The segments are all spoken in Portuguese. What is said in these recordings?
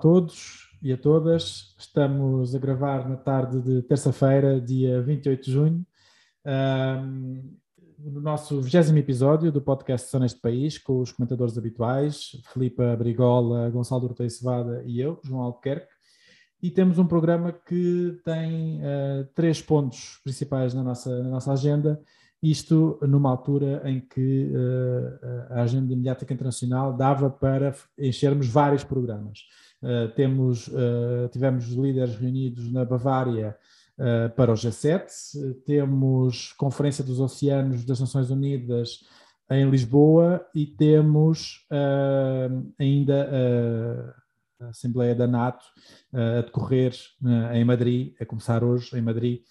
Todos e a todas. Estamos a gravar na tarde de terça-feira, dia 28 de junho, um, no nosso 20 episódio do podcast Só Neste País, com os comentadores habituais, Filipe Brigola, Gonçalo Ortei Cevada e eu, João Albuquerque. E temos um programa que tem uh, três pontos principais na nossa, na nossa agenda isto numa altura em que uh, a agenda mediática internacional dava para enchermos vários programas. Uh, temos, uh, tivemos líderes reunidos na Bavária para o G7, temos Conferência dos Oceanos das Nações Unidas em Lisboa e temos ainda a Assembleia da NATO a decorrer em Madrid, a começar hoje em Madrid,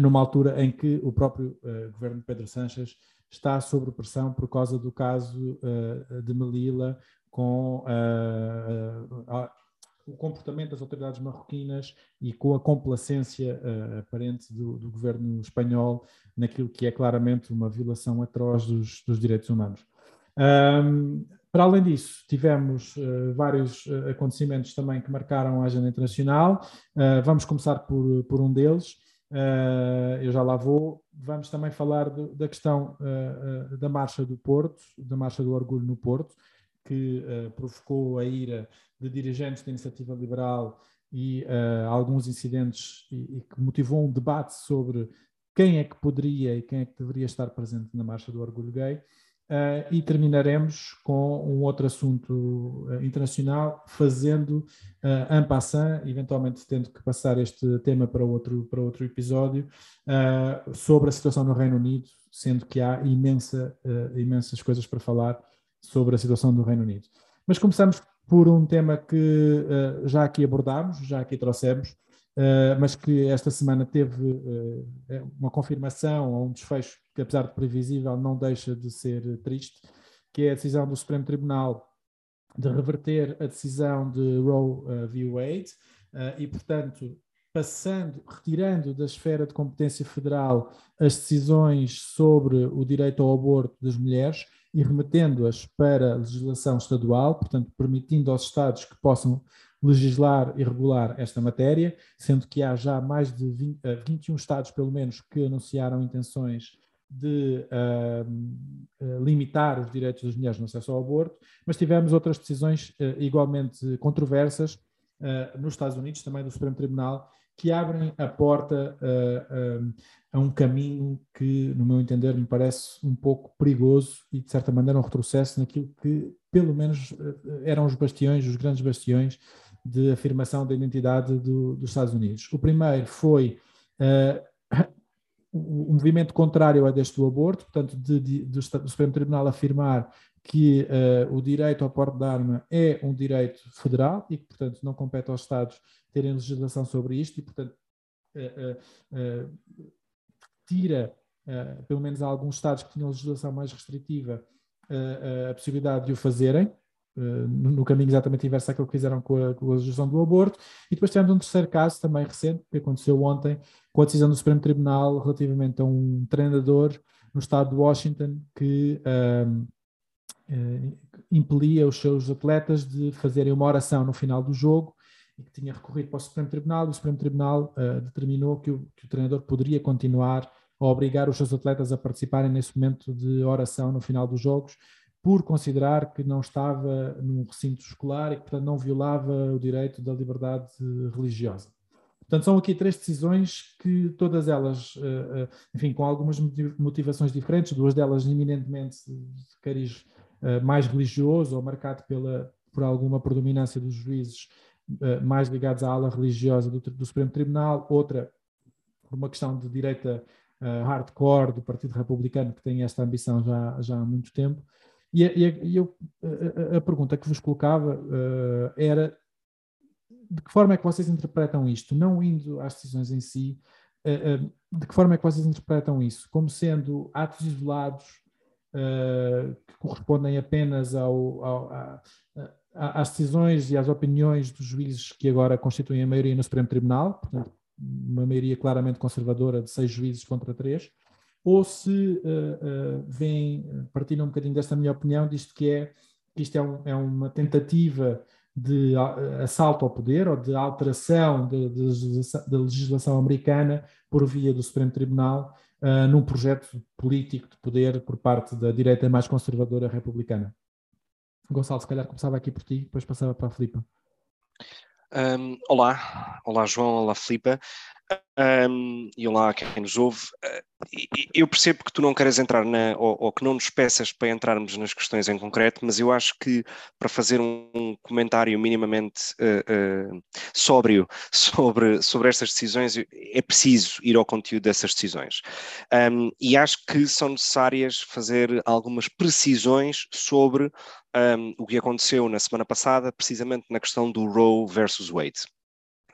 numa altura em que o próprio uh, governo de Pedro Sanches está sob pressão por causa do caso uh, de Melilla com o comportamento das autoridades marroquinas e com a complacência aparente do, do, governo espanhol naquilo que é claramente uma violação atroz dos, dos direitos humanos. Um, para além disso, tivemos uh, vários acontecimentos também que marcaram a agenda internacional. Uh, vamos começar por, por um deles. Uh, eu já lá vou. Vamos também falar da questão uh, uh, da Marcha do Porto, da Marcha do Orgulho no Porto, que provocou a ira de dirigentes da Iniciativa Liberal e alguns incidentes e, e, que motivou um debate sobre quem é que poderia e quem é que deveria estar presente na Marcha do Orgulho Gay. Uh, e terminaremos com um outro assunto uh, internacional, fazendo uh, en passant, eventualmente tendo que passar este tema para outro, para outro episódio, uh, sobre a situação no Reino Unido, sendo que há imensa, imensas coisas para falar sobre a situação do Reino Unido. Mas começamos por um tema que já aqui abordámos, já aqui trouxemos, Uh, mas que esta semana teve uh, uma confirmação ou um desfecho que, apesar de previsível, não deixa de ser triste, que é a decisão do Supremo Tribunal de reverter a decisão de Roe uh, v. Wade e, portanto, passando, retirando da esfera de competência federal as decisões sobre o direito ao aborto das mulheres e remetendo-as para a legislação estadual, portanto, permitindo aos Estados que possam legislar e regular esta matéria, sendo que há já mais de 20, 21 eh, Estados, pelo menos, que anunciaram intenções de uh, limitar os direitos das mulheres no acesso ao aborto, mas tivemos outras decisões uh, igualmente controversas uh, nos Estados Unidos, também do Supremo Tribunal, que abrem a porta a um caminho que, no meu entender, me parece um pouco perigoso e, de certa maneira, um retrocesso naquilo que, pelo menos, eram os bastiões, os grandes bastiões de afirmação da identidade do, dos Estados Unidos. O primeiro foi uh, o, movimento contrário a deste do aborto, portanto, de, de, do, Supremo Tribunal afirmar que uh, o direito ao porte de arma é um direito federal e que, portanto, não compete aos Estados terem legislação sobre isto e, portanto, uh, tira, pelo menos a alguns Estados que tinham legislação mais restritiva, a possibilidade de o fazerem, Uh, no caminho exatamente inverso àquilo que fizeram com a, com a legislação do aborto. E depois tivemos um terceiro caso também recente, que aconteceu ontem, com a decisão do Supremo Tribunal relativamente a um treinador no estado de Washington que uh, uh, impelia os seus atletas de fazerem uma oração no final do jogo e que tinha recorrido para o Supremo Tribunal. O Supremo Tribunal determinou que o, que o treinador poderia continuar a obrigar os seus atletas a participarem nesse momento de oração no final dos jogos, por considerar que não estava num recinto escolar e que, portanto, não violava o direito da liberdade religiosa. Portanto, são aqui três decisões que todas elas, eh, eh, enfim, com algumas motivações diferentes, duas delas eminentemente de cariz eh, mais religioso ou marcado pela, por alguma predominância dos juízes mais ligados à ala religiosa do, do Supremo Tribunal, outra por uma questão de direita hardcore do Partido Republicano, que tem esta ambição já, já há muito tempo. E, e, e eu, a, a, pergunta que vos colocava uh, era de que forma é que vocês interpretam isto, não indo às decisões em si, uh, uh, de que forma é que vocês interpretam isso? Como sendo atos isolados que correspondem apenas ao, ao, a, a, às decisões e às opiniões dos juízes que agora constituem a maioria no Supremo Tribunal, portanto, uma maioria claramente conservadora de seis juízes contra três, ou se uh, uh, vem, partilham um bocadinho desta minha opinião, disto que é que isto é, um, é uma tentativa de assalto ao poder ou de alteração da legislação americana por via do Supremo Tribunal uh, num projeto político de poder por parte da direita mais conservadora republicana. Gonçalo, se calhar começava aqui por ti, depois passava para a Filipa. Um, olá, olá João, olá Filipa. Um, e olá a quem nos ouve. Uh, eu percebo que tu não queres entrar na, ou, ou, que não nos peças para entrarmos nas questões em concreto, mas eu acho que para fazer um comentário minimamente uh, uh, sóbrio sobre, sobre estas decisões é preciso ir ao conteúdo dessas decisões. Um, e acho que são necessárias fazer algumas precisões sobre um, o que aconteceu na semana passada, precisamente na questão do Roe versus Wade.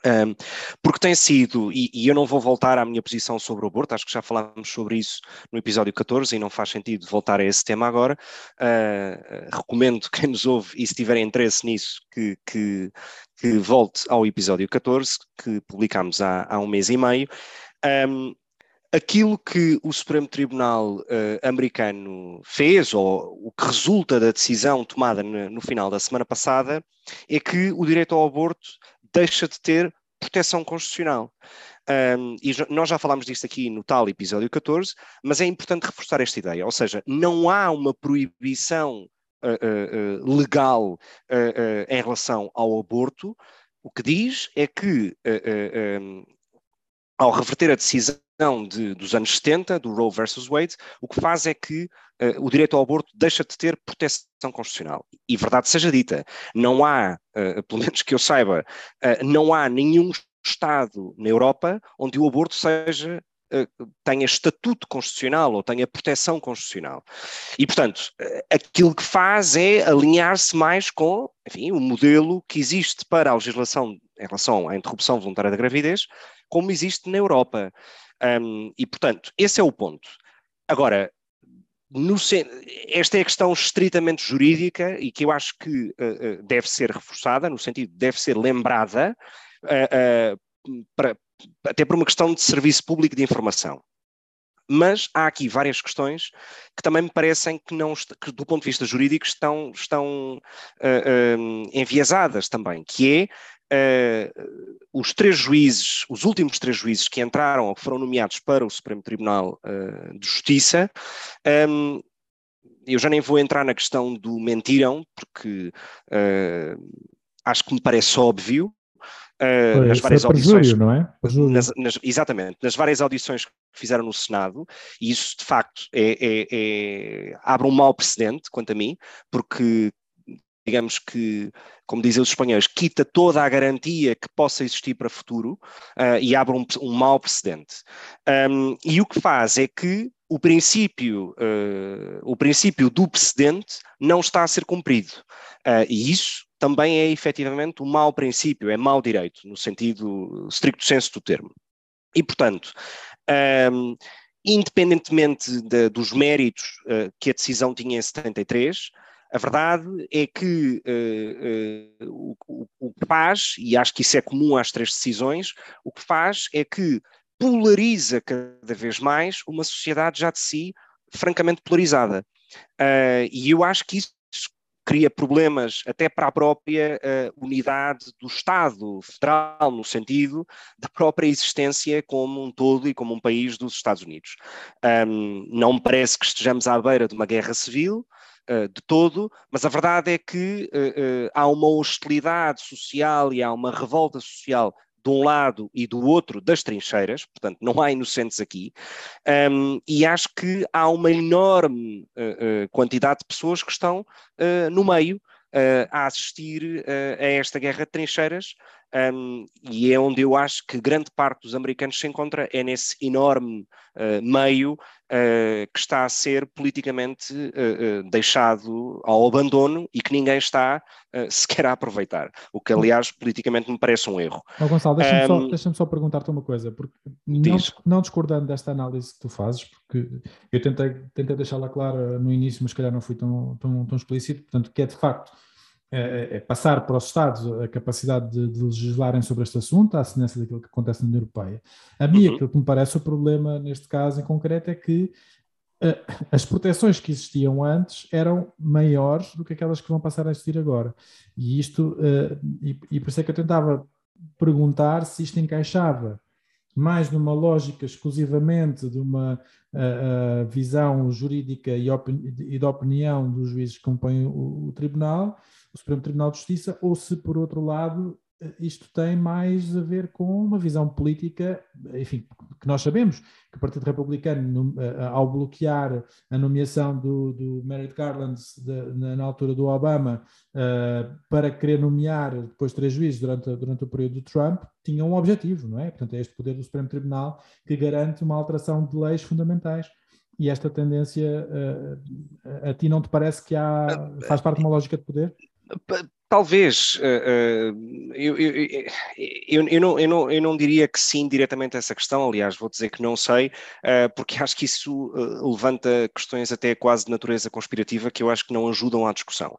Um, porque tem sido, e, e, eu não vou voltar à minha posição sobre o aborto, acho que já falámos sobre isso no episódio 14 e não faz sentido voltar a esse tema agora. Uh, recomendo quem nos ouve e se tiver interesse nisso que, que, que volte ao episódio 14, que publicámos há, há um mês e meio. Um, aquilo que o Supremo Tribunal uh, americano fez, ou o que resulta da decisão tomada no, no final da semana passada, é que o direito ao aborto deixa de ter proteção constitucional. Um, e nós já falámos disto aqui no tal episódio 14, mas é importante reforçar esta ideia, ou seja, não há uma proibição uh, uh, legal uh, em relação ao aborto. O que diz é que, um, ao reverter a decisão de, dos anos 70, do Roe versus Wade, o que faz é que uh, o direito ao aborto deixa de ter proteção constitucional. E verdade seja dita, não há, uh, pelo menos que eu saiba, uh, não há nenhum Estado na Europa onde o aborto seja tenha estatuto constitucional ou tenha proteção constitucional. E, portanto, aquilo que faz é alinhar-se mais com, enfim, o modelo que existe para a legislação em relação à interrupção voluntária da gravidez, como existe na Europa. Um, e, portanto, esse é o ponto. Agora, no, esta é a questão estritamente jurídica e que eu acho que uh, deve ser reforçada, no sentido de deve ser lembrada, uh, para, até por uma questão de serviço público de informação. Mas há aqui várias questões que também me parecem que, não, que do ponto de vista jurídico, estão, estão enviesadas também, que é uh, os três juízes, os últimos três juízes que entraram ou que foram nomeados para o Supremo Tribunal uh, de Justiça, um, ehm, eu já nem vou entrar na questão do mentiram, porque uh, acho que me parece óbvio. Uh, nas várias audições, não é? Nas, nas, exatamente, nas várias audições que fizeram no Senado, e isso de facto é, é, é, abre um mau precedente, quanto a mim, porque digamos que, como dizem os espanhóis, quita toda a garantia que possa existir para o futuro uh, e abre um, um mau precedente. Um, e o que faz é que o princípio, uh, o princípio do precedente não está a ser cumprido. Uh, e isso também é efetivamente um mau princípio, é mau direito, no sentido stricto senso do termo. E, portanto, um, independentemente de, dos méritos uh, que a decisão tinha em 73, a verdade é que uh, uh, o, o, que faz, e acho que isso é comum às três decisões, o que faz é que polariza cada vez mais uma sociedade já de si francamente polarizada. Uh, e eu acho que isso cria problemas até para a própria uh, unidade do Estado federal, no sentido da própria existência como um todo e como um país dos Estados Unidos. Um, não me parece que estejamos à beira de uma guerra civil, uh, de todo, mas a verdade é que uh, há uma hostilidade social e há uma revolta social de um lado e do outro das trincheiras, portanto não há inocentes aqui, um, e acho que há uma enorme uh, uh, quantidade de pessoas que estão uh, no meio a assistir a esta guerra de trincheiras, um, e é onde eu acho que grande parte dos americanos se encontra, é nesse enorme meio uh, que está a ser politicamente uh, deixado ao abandono e que ninguém está sequer a aproveitar. O que, aliás, politicamente me parece um erro. Oh, Gonçalo, deixa-me um, só, deixa só perguntar-te uma coisa, porque não, não, discordando desta análise que tu fazes, porque eu tentei, tentei deixá-la clara no início, mas calhar não fui tão, tão, tão explícito, portanto, que é de facto é, é, passar para os Estados a capacidade de, de, legislarem sobre este assunto, à semelhança daquilo que acontece na União Europeia. A mim, uhum. aquilo que me parece o problema neste caso em concreto é que as proteções que existiam antes eram maiores do que aquelas que vão passar a existir agora. E isto, e, e por isso é que eu tentava perguntar se isto encaixava mais numa lógica exclusivamente de uma uh, uh, visão jurídica e, e da opinião dos juízes que compõem o, o, Tribunal, o Supremo Tribunal de Justiça, ou se, por outro lado, isto tem mais a ver com uma visão política, enfim, que nós sabemos que o Partido Republicano, ao bloquear a nomeação do, do Merrick Garland de, na, altura do Obama uh, para querer nomear depois três juízes durante, durante o período do Trump, tinha um objetivo, não é? Portanto, é este poder do Supremo Tribunal que garante uma alteração de leis fundamentais. E esta tendência, uh, a ti não te parece que há, faz parte de uma lógica de poder? Talvez, uh, uh, eu, eu, eu, não, eu, não, eu não diria que sim diretamente a essa questão, aliás, vou dizer que não sei, uh, porque acho que isso levanta questões até quase de natureza conspirativa que eu acho que não ajudam à discussão.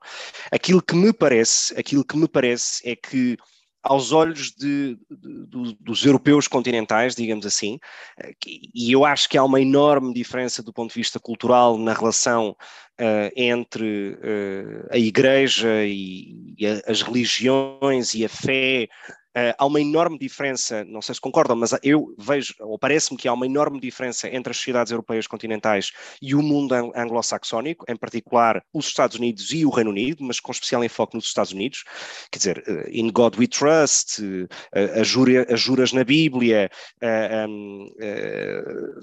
Aquilo que me parece, aquilo que me parece é que aos olhos de, de, de, dos europeus continentais, digamos assim, e eu acho que há uma enorme diferença do ponto de vista cultural na relação uh, entre uh, a Igreja e, e a, as religiões e a fé Uh, há uma enorme diferença, não sei se concordam, mas eu vejo, ou parece-me que há uma enorme diferença entre as sociedades europeias continentais e o mundo anglo-saxónico, em particular os Estados Unidos e o Reino Unido, mas com especial enfoque nos Estados Unidos. Quer dizer, uh, In God We Trust, uh, as, jura, as juras na Bíblia, um,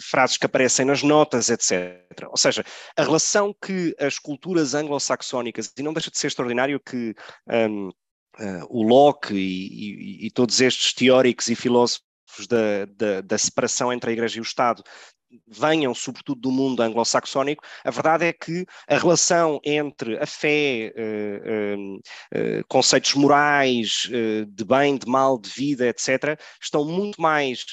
frases que aparecem nas notas, etc. Ou seja, a relação que as culturas anglo-saxónicas, e não deixa de ser extraordinário que. Um, uh, o Locke e, e, e, todos estes teóricos e filósofos da, da, da, separação entre a Igreja e o Estado venham sobretudo do mundo anglo-saxónico, a verdade é que a relação entre a fé, uh, uh, conceitos morais, de bem, de mal, de vida, etc., estão muito mais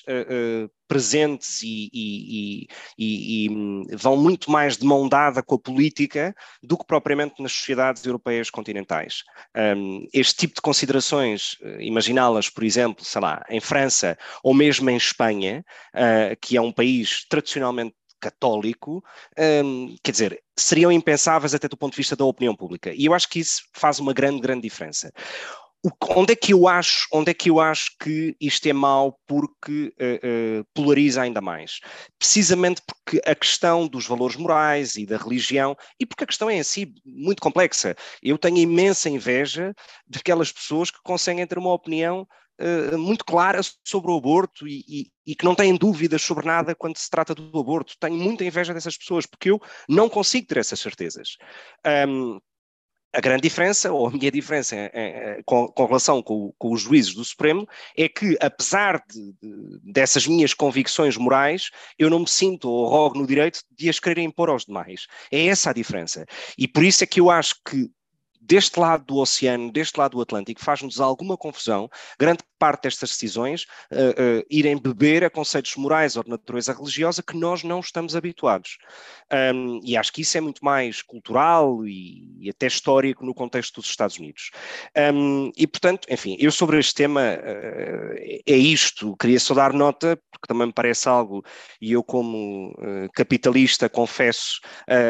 presentes e, e, e, e, hum, vão muito mais de mão dada com a política do que propriamente nas sociedades europeias continentais. Um, este tipo de considerações, eh, imaginá-las, por exemplo, sei lá, em França ou mesmo em Espanha, uh, que é um país tradicionalmente católico, um, quer dizer, seriam impensáveis até do ponto de vista da opinião pública. E eu acho que isso faz uma grande, grande diferença onde é que eu acho, onde é que eu acho que isto é mau porque uh, uh, polariza ainda mais? Precisamente porque a questão dos valores morais e da religião, e porque a questão é em si muito complexa. Eu tenho imensa inveja daquelas pessoas que conseguem ter uma opinião uh, muito clara sobre o aborto e, e, e, que não têm dúvidas sobre nada quando se trata do aborto. Tenho muita inveja dessas pessoas porque eu não consigo ter essas certezas. Um, a grande diferença, ou a minha diferença é, é, com, com, relação com, com, os juízes do Supremo, é que, apesar de, de, dessas minhas convicções morais, eu não me sinto ou rogo no direito de as querer impor aos demais. É essa a diferença. E por isso é que eu acho que deste lado do oceano, deste lado do Atlântico, faz-nos alguma confusão, grande parte destas decisões, uh, uh, irem beber a conceitos morais ou de natureza religiosa que nós não estamos habituados. Um, e acho que isso é muito mais cultural e, e até histórico no contexto dos Estados Unidos. Um, e, portanto, enfim, eu sobre este tema uh, é isto, queria só dar nota, porque também me parece algo, e eu como capitalista confesso,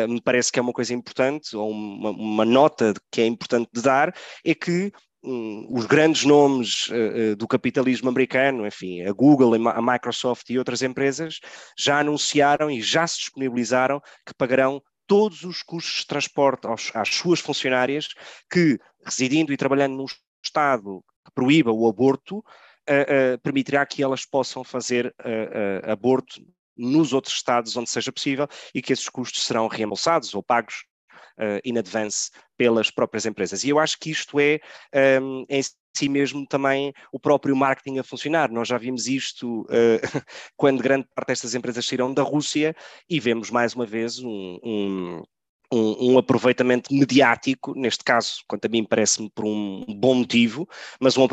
me parece que é uma coisa importante, ou uma, uma nota que é importante de dar é que os grandes nomes uh, do capitalismo americano, enfim, a Google, a Microsoft e outras empresas, já anunciaram e já se disponibilizaram que pagarão todos os custos de transporte aos, às suas funcionárias que, residindo e trabalhando num Estado que proíba o aborto, uh, uh, permitirá que elas possam fazer aborto nos outros estados onde seja possível e que esses custos serão reembolsados ou pagos uh, in advance pelas próprias empresas. E eu acho que isto é, um, em si mesmo, também o próprio marketing a funcionar. Nós já vimos isto uh, quando grande parte destas empresas saíram da Rússia e vemos mais uma vez um, um um, um, aproveitamento mediático, neste caso, quanto a mim parece-me por um bom motivo, mas um,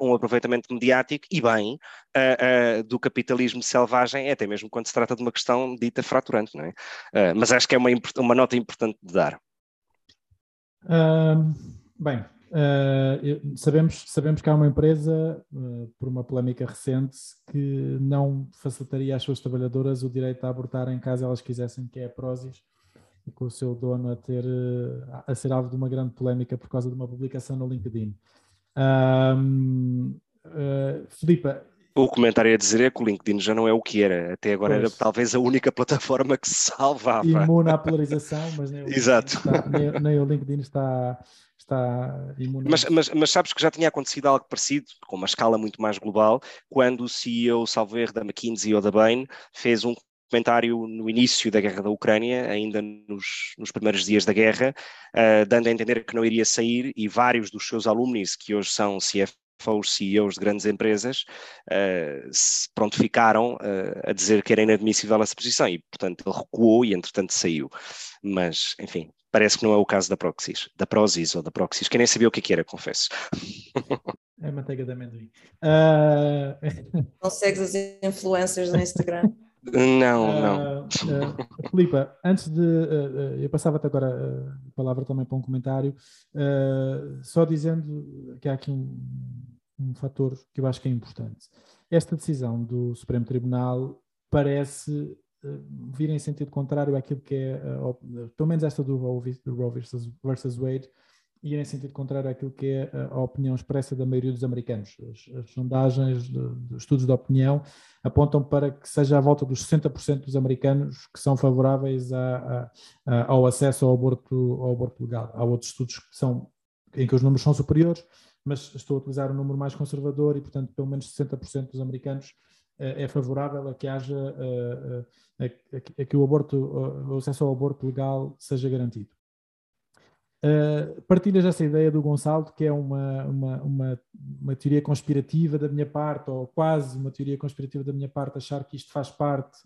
um aproveitamento mediático e bem uh, uh, do capitalismo selvagem, até mesmo quando se trata de uma questão dita fraturante, não é? Uh, mas acho que é uma, uma nota importante de dar. bem, Uh, sabemos, sabemos que há uma empresa, uh, por uma polémica recente, que não facilitaria às suas trabalhadoras o direito a abortar em caso elas quisessem, que é a Prozis, e com o seu dono a, ter, uh, a ser alvo de uma grande polémica por causa de uma publicação no LinkedIn. Filipa, o comentário a dizer é que o LinkedIn já não é o que era. Até agora pois. era talvez a única plataforma que se salvava. Imune à polarização, mas nem o, Exato. Está, nem, nem o LinkedIn está, está imune. Mas, mas, mas, sabes que já tinha acontecido algo parecido, com uma escala muito mais global, quando o CEO, salvo erro, da McKinsey ou da Bain, fez um comentário no início da guerra da Ucrânia, ainda nos, nos primeiros dias da guerra, uh, dando a entender que não iria sair, e vários dos seus alunos, que hoje são CF os CEOs de grandes empresas, uh, se prontificaram uh, a dizer que era inadmissível essa posição e, portanto, ele recuou e, entretanto, saiu. Mas, enfim, parece que não é o caso da Proxys, da Prozis ou da Proxys, que nem sabia o que, é que era, confesso. É manteiga de amendoim. Uh... Não segues as influencers no Instagram? Não, não. Uh, uh, Filipa, antes de. Uh, eu passava-te agora a palavra também para um comentário, só dizendo que há aqui um, um fator que eu acho que é importante. Esta decisão do Supremo Tribunal parece vir em sentido contrário àquilo que é, pelo menos esta do Roe versus, versus Wade, ir em sentido contrário àquilo que é a opinião expressa da maioria dos americanos. As, as sondagens, dos estudos de opinião, apontam para que seja à volta dos 60% dos americanos que são favoráveis a, a, a, ao acesso ao aborto, ao aborto legal. Há outros estudos que são, em que os números são superiores, mas estou a utilizar um número mais conservador e, portanto, pelo menos 60% dos americanos é, é favorável a que haja a, a, a, que o aborto, o acesso ao aborto legal seja garantido. Uh, partilhas essa ideia do Gonçalo, que é uma, uma, uma, uma, teoria conspirativa da minha parte, ou quase uma teoria conspirativa da minha parte, achar que isto faz parte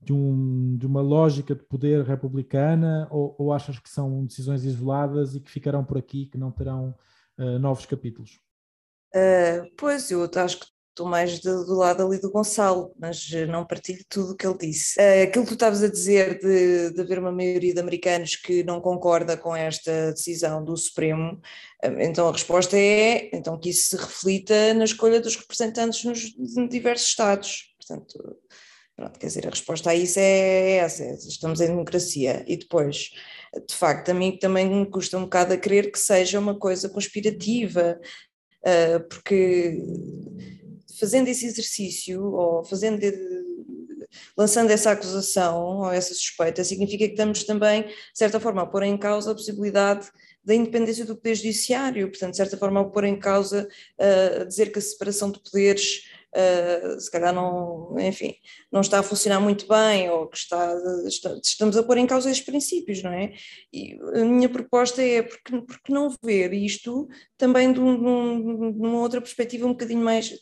de, um, de uma lógica de poder republicana, ou, ou, achas que são decisões isoladas e que ficarão por aqui, que não terão uh, novos capítulos? Uh, pois, eu acho que estou mais do, do, lado ali do Gonçalo, mas eh, não partilho tudo o que ele disse. Uh, aquilo que tu estavas a dizer de, de haver uma maioria de americanos que não concorda com esta decisão do Supremo, uh, então a resposta é então que isso se reflita na escolha dos representantes nos diversos estados. Portanto, pronto, quer dizer, a resposta a isso é essa, é, estamos em democracia. E depois, de facto, a mim também me custa um bocado a crer que seja uma coisa conspirativa, porque fazendo esse exercício ou fazendo lançando essa acusação ou essa suspeita, significa que estamos também, de certa forma, a pôr em causa a possibilidade da independência do Poder Judiciário, portanto, de certa forma, a pôr em causa, a dizer que a separação de poderes uh, se calhar não, enfim, não está a funcionar muito bem ou que está, está, estamos a pôr em causa esses princípios, não é? E a minha proposta é porque, porque não ver isto também de, um, de uma outra perspectiva um bocadinho mais,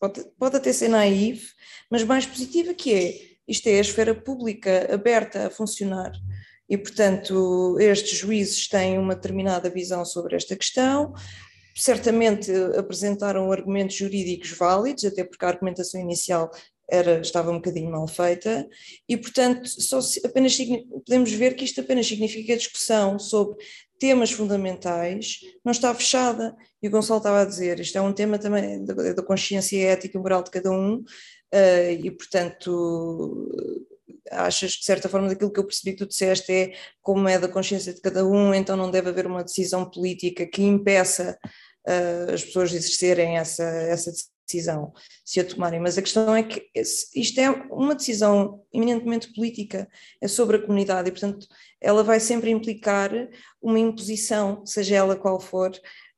pode, pode até ser naive, mas mais positiva que é, isto é a esfera pública aberta a funcionar. E, portanto, estes juízes têm uma determinada visão sobre esta questão, certamente apresentaram argumentos jurídicos válidos, até porque a argumentação inicial era, estava um bocadinho mal feita, e portanto só apenas podemos ver que isto apenas significa que a discussão sobre temas fundamentais não está fechada, e o Gonçalo estava a dizer, isto é um tema também da, consciência ética e moral de cada um, uh, e portanto achas que de certa forma daquilo que eu percebi que tu disseste é como é da consciência de cada um, então não deve haver uma decisão política que impeça uh, as pessoas de exercerem essa, essa decisão, se a tomarem. Mas a questão é que isto é uma decisão eminentemente política, é sobre a comunidade e, portanto, ela vai sempre implicar uma imposição, seja ela qual for,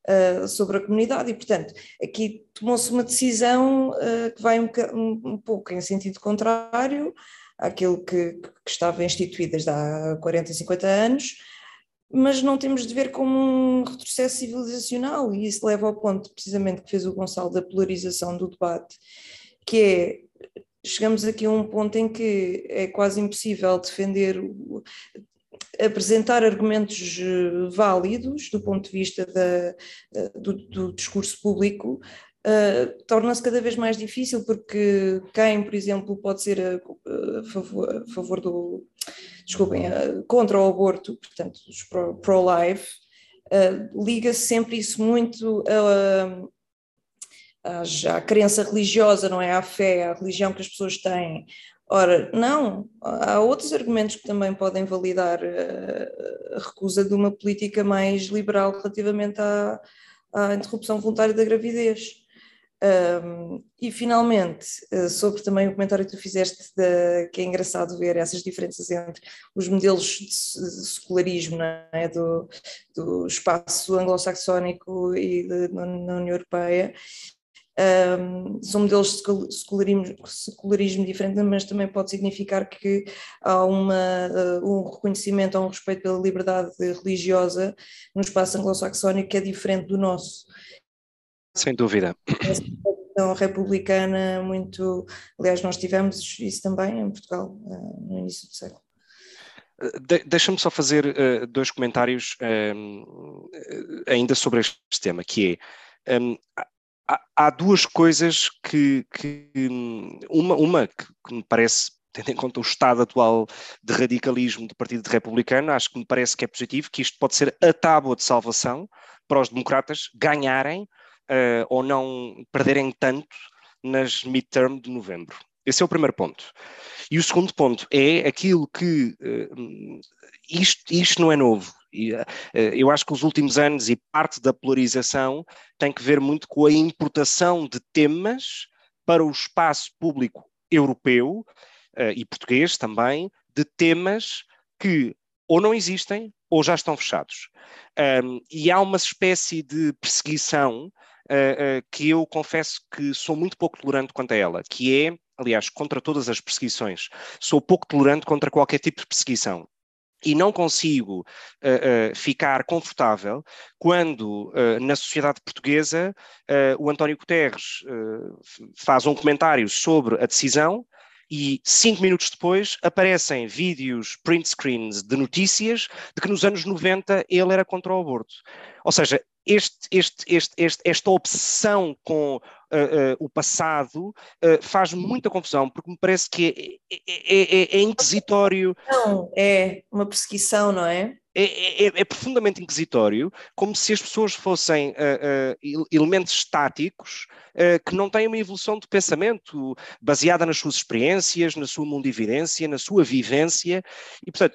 Uh, sobre a comunidade e, portanto, aqui tomou-se uma decisão uh, que vai um, um, pouco em sentido contrário àquilo que, que, estava instituído desde há 40, 50 anos, mas não temos de ver como um retrocesso civilizacional, e isso leva ao ponto precisamente que fez o Gonçalo da polarização do debate, que é, chegamos aqui a um ponto em que é quase impossível defender, apresentar argumentos eh, válidos do ponto de vista da, eh, do, do discurso público, Uh, torna-se cada vez mais difícil porque quem, por exemplo, pode ser a, a, favor, a favor, do, desculpem, a, contra o aborto, portanto, os pro-life, uh, liga-se sempre isso muito a, à crença religiosa, não é? À fé, à religião que as pessoas têm. Ora, não, há outros argumentos que também podem validar a recusa de uma política mais liberal relativamente à, à interrupção voluntária da gravidez. Um, e finalmente, uh, sobre também o comentário que tu fizeste, de, que é engraçado ver essas diferenças entre os modelos de, secularismo é? do, do espaço anglo-saxónico e de, na, União Europeia. Um, são modelos de secularismo, secularismo diferente, mas também pode significar que há uma, uh, um reconhecimento, há um respeito pela liberdade religiosa no espaço anglo-saxónico que é diferente do nosso. Sem dúvida. Essa republicana muito. Aliás, nós tivemos isso também em Portugal eh, no início do século. De Deixa-me só fazer uh, dois comentários um, ainda sobre este tema, que é um, há, há, duas coisas que, que uma, uma que, que, me parece, tendo em conta o estado atual de radicalismo do Partido Republicano, acho que me parece que é positivo, que isto pode ser a tábua de salvação para os democratas ganharem uh, ou não perderem tanto nas midterm de novembro. Esse é o primeiro ponto. E o segundo ponto é aquilo que uh, isto, isto não é novo. E, uh, eu acho que os últimos anos e parte da polarização tem que ver muito com a importação de temas para o espaço público europeu e português também, de temas que ou não existem ou já estão fechados. Um, e há uma espécie de perseguição que eu confesso que sou muito pouco tolerante quanto a ela, que é, aliás, contra todas as perseguições, sou pouco tolerante contra qualquer tipo de perseguição e não consigo uh, uh, ficar confortável quando uh, na sociedade portuguesa o António Guterres faz um comentário sobre a decisão e cinco minutos depois aparecem vídeos, print screens de notícias de que nos anos 90 ele era contra o aborto. Ou seja, este, este, este, esta obsessão com uh, uh, o passado uh, faz muita confusão, porque me parece que é, é, é, é inquisitório. Não, é uma perseguição, não é? É, é, é, profundamente inquisitório, como se as pessoas fossem elementos estáticos que não têm uma evolução de pensamento baseada nas suas experiências, na sua mundividência, na sua vivência, e portanto,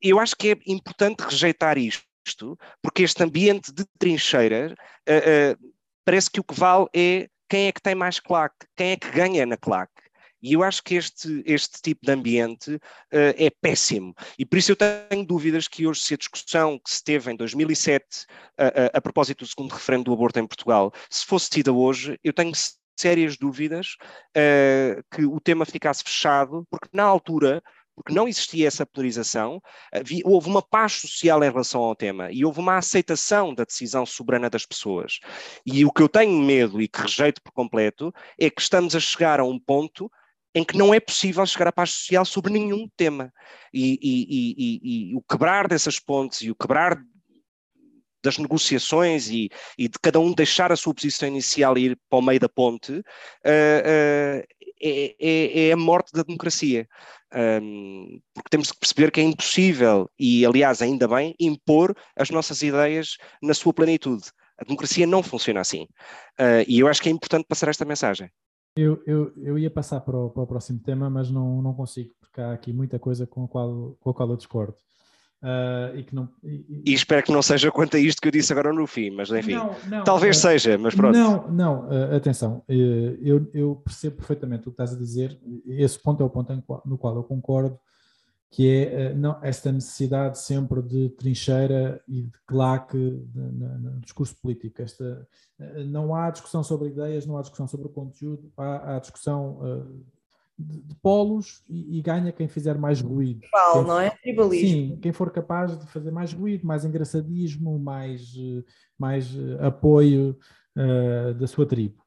eu acho que é importante rejeitar isto isto, porque este ambiente de trincheira uh, uh, parece que o que vale é quem é que tem mais claque, quem é que ganha na claque. E eu acho que este, este tipo de ambiente uh, é péssimo. E por isso eu tenho dúvidas que hoje, se a discussão que se teve em 2007 a propósito do segundo referendo do aborto em Portugal, se fosse tida hoje, eu tenho sérias dúvidas uh, que o tema ficasse fechado, porque na altura porque não existia essa polarização, havia, houve uma paz social em relação ao tema e houve uma aceitação da decisão soberana das pessoas. E o que eu tenho medo e que rejeito por completo é que estamos a chegar a um ponto em que não é possível chegar à paz social sobre nenhum tema. E, e, e, e o quebrar dessas pontes e o quebrar das negociações e, de cada um deixar a sua posição inicial e ir para o meio da ponte, uh, é, é, é, a morte da democracia. Um, porque temos que perceber que é impossível, e aliás, ainda bem, impor as nossas ideias na sua plenitude. A democracia não funciona assim. Uh, e eu acho que é importante passar esta mensagem. Eu, eu, eu ia passar para o, para o próximo tema, mas não, não consigo, porque há aqui muita coisa com a qual, com a qual eu discordo. Uh, e, que não, e, e, espero que não seja quanto a isto que eu disse agora no fim, mas enfim, não, não, talvez uh, seja, mas pronto. Não, não, uh, atenção, eu, eu, percebo perfeitamente o que estás a dizer, esse ponto é o ponto qual, no qual eu concordo, que é não, esta necessidade sempre de trincheira e de claque no discurso político. Esta, não há discussão sobre ideias, não há discussão sobre o conteúdo, há, há discussão de, de polos e, e, ganha quem fizer mais ruído. Tribal, quem, não é? Tribalismo. Sim, quem for capaz de fazer mais ruído, mais engraçadismo, mais, mais eh, apoio uh, da sua tribo.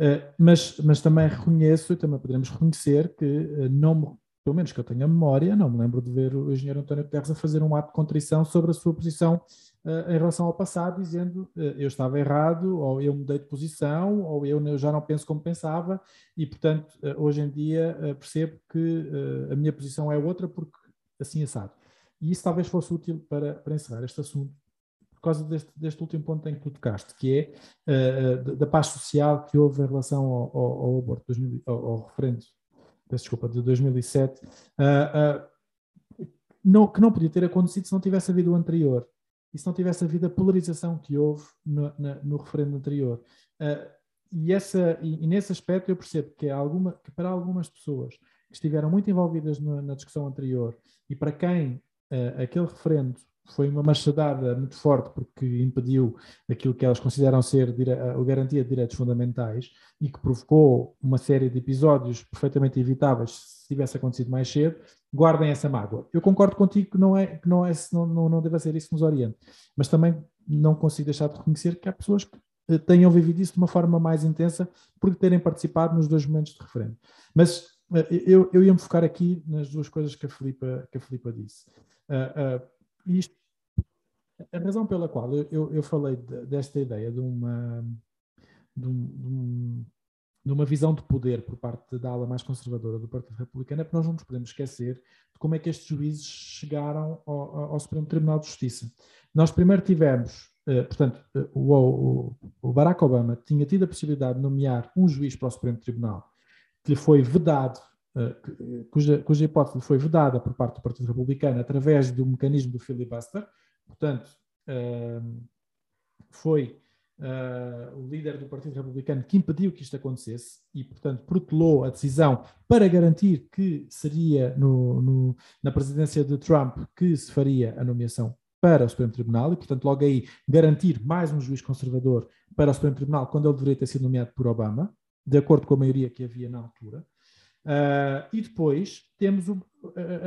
Uh, mas, mas também reconheço, e também poderemos reconhecer que uh, não pelo menos que eu tenha memória, não me lembro de ver o engenheiro António Guterres a fazer um ato de contrição sobre a sua posição uh, em relação ao passado, dizendo uh, eu estava errado, ou eu mudei de posição, ou eu já não penso como pensava, e portanto uh, hoje em dia percebo que a minha posição é outra porque assim assado. E isso talvez fosse útil para, para encerrar este assunto, por causa deste, deste último ponto em que tu tocaste, que é uh, da paz social que houve em relação ao, ao, ao aborto, 2000, ao, ao, referendo, peço desculpa, de 2007, uh, não, que não podia ter acontecido se não tivesse havido o anterior e se não tivesse havido a polarização que houve no, na, no referendo anterior. e, essa, e, e, nesse aspecto eu percebo que, alguma, que para algumas pessoas que estiveram muito envolvidas na, discussão anterior e para quem aquele referendo foi uma machadada muito forte porque impediu aquilo que elas consideram ser a garantia de direitos fundamentais e que provocou uma série de episódios perfeitamente evitáveis se tivesse acontecido mais cedo, guardem essa mágoa. Eu concordo contigo que não, é, que não, é, não, não, não deve ser isso que nos oriente, mas também não consigo deixar de reconhecer que há pessoas que eh, tenham vivido isso de uma forma mais intensa por terem participado nos dois momentos de referendo. Mas eh, eu, eu ia me focar aqui nas duas coisas que a Filipa, que a Filipa disse. Uh, uh, isto, a razão pela qual eu, eu, eu falei de, desta ideia de uma, de, um, de, uma visão de poder por parte da ala mais conservadora do Partido Republicano é que nós não nos podemos esquecer de como é que estes juízes chegaram ao, ao Supremo Tribunal de Justiça. Nós primeiro tivemos, eh, portanto, eh, o, o, Barack Obama tinha tido a possibilidade de nomear um juiz para o Supremo Tribunal que lhe foi vedado eh, cuja, cuja hipótese foi vedada por parte do Partido Republicano através do mecanismo do filibuster, Portanto, foi uh, o líder do Partido Republicano que impediu que isto acontecesse e, portanto, protelou a decisão para garantir que seria no, no, na presidência de Trump que se faria a nomeação para o Supremo Tribunal e, portanto, logo aí garantir mais um juiz conservador para o Supremo Tribunal quando ele deveria ter sido nomeado por Obama, de acordo com a maioria que havia na altura. Uh, e depois temos o,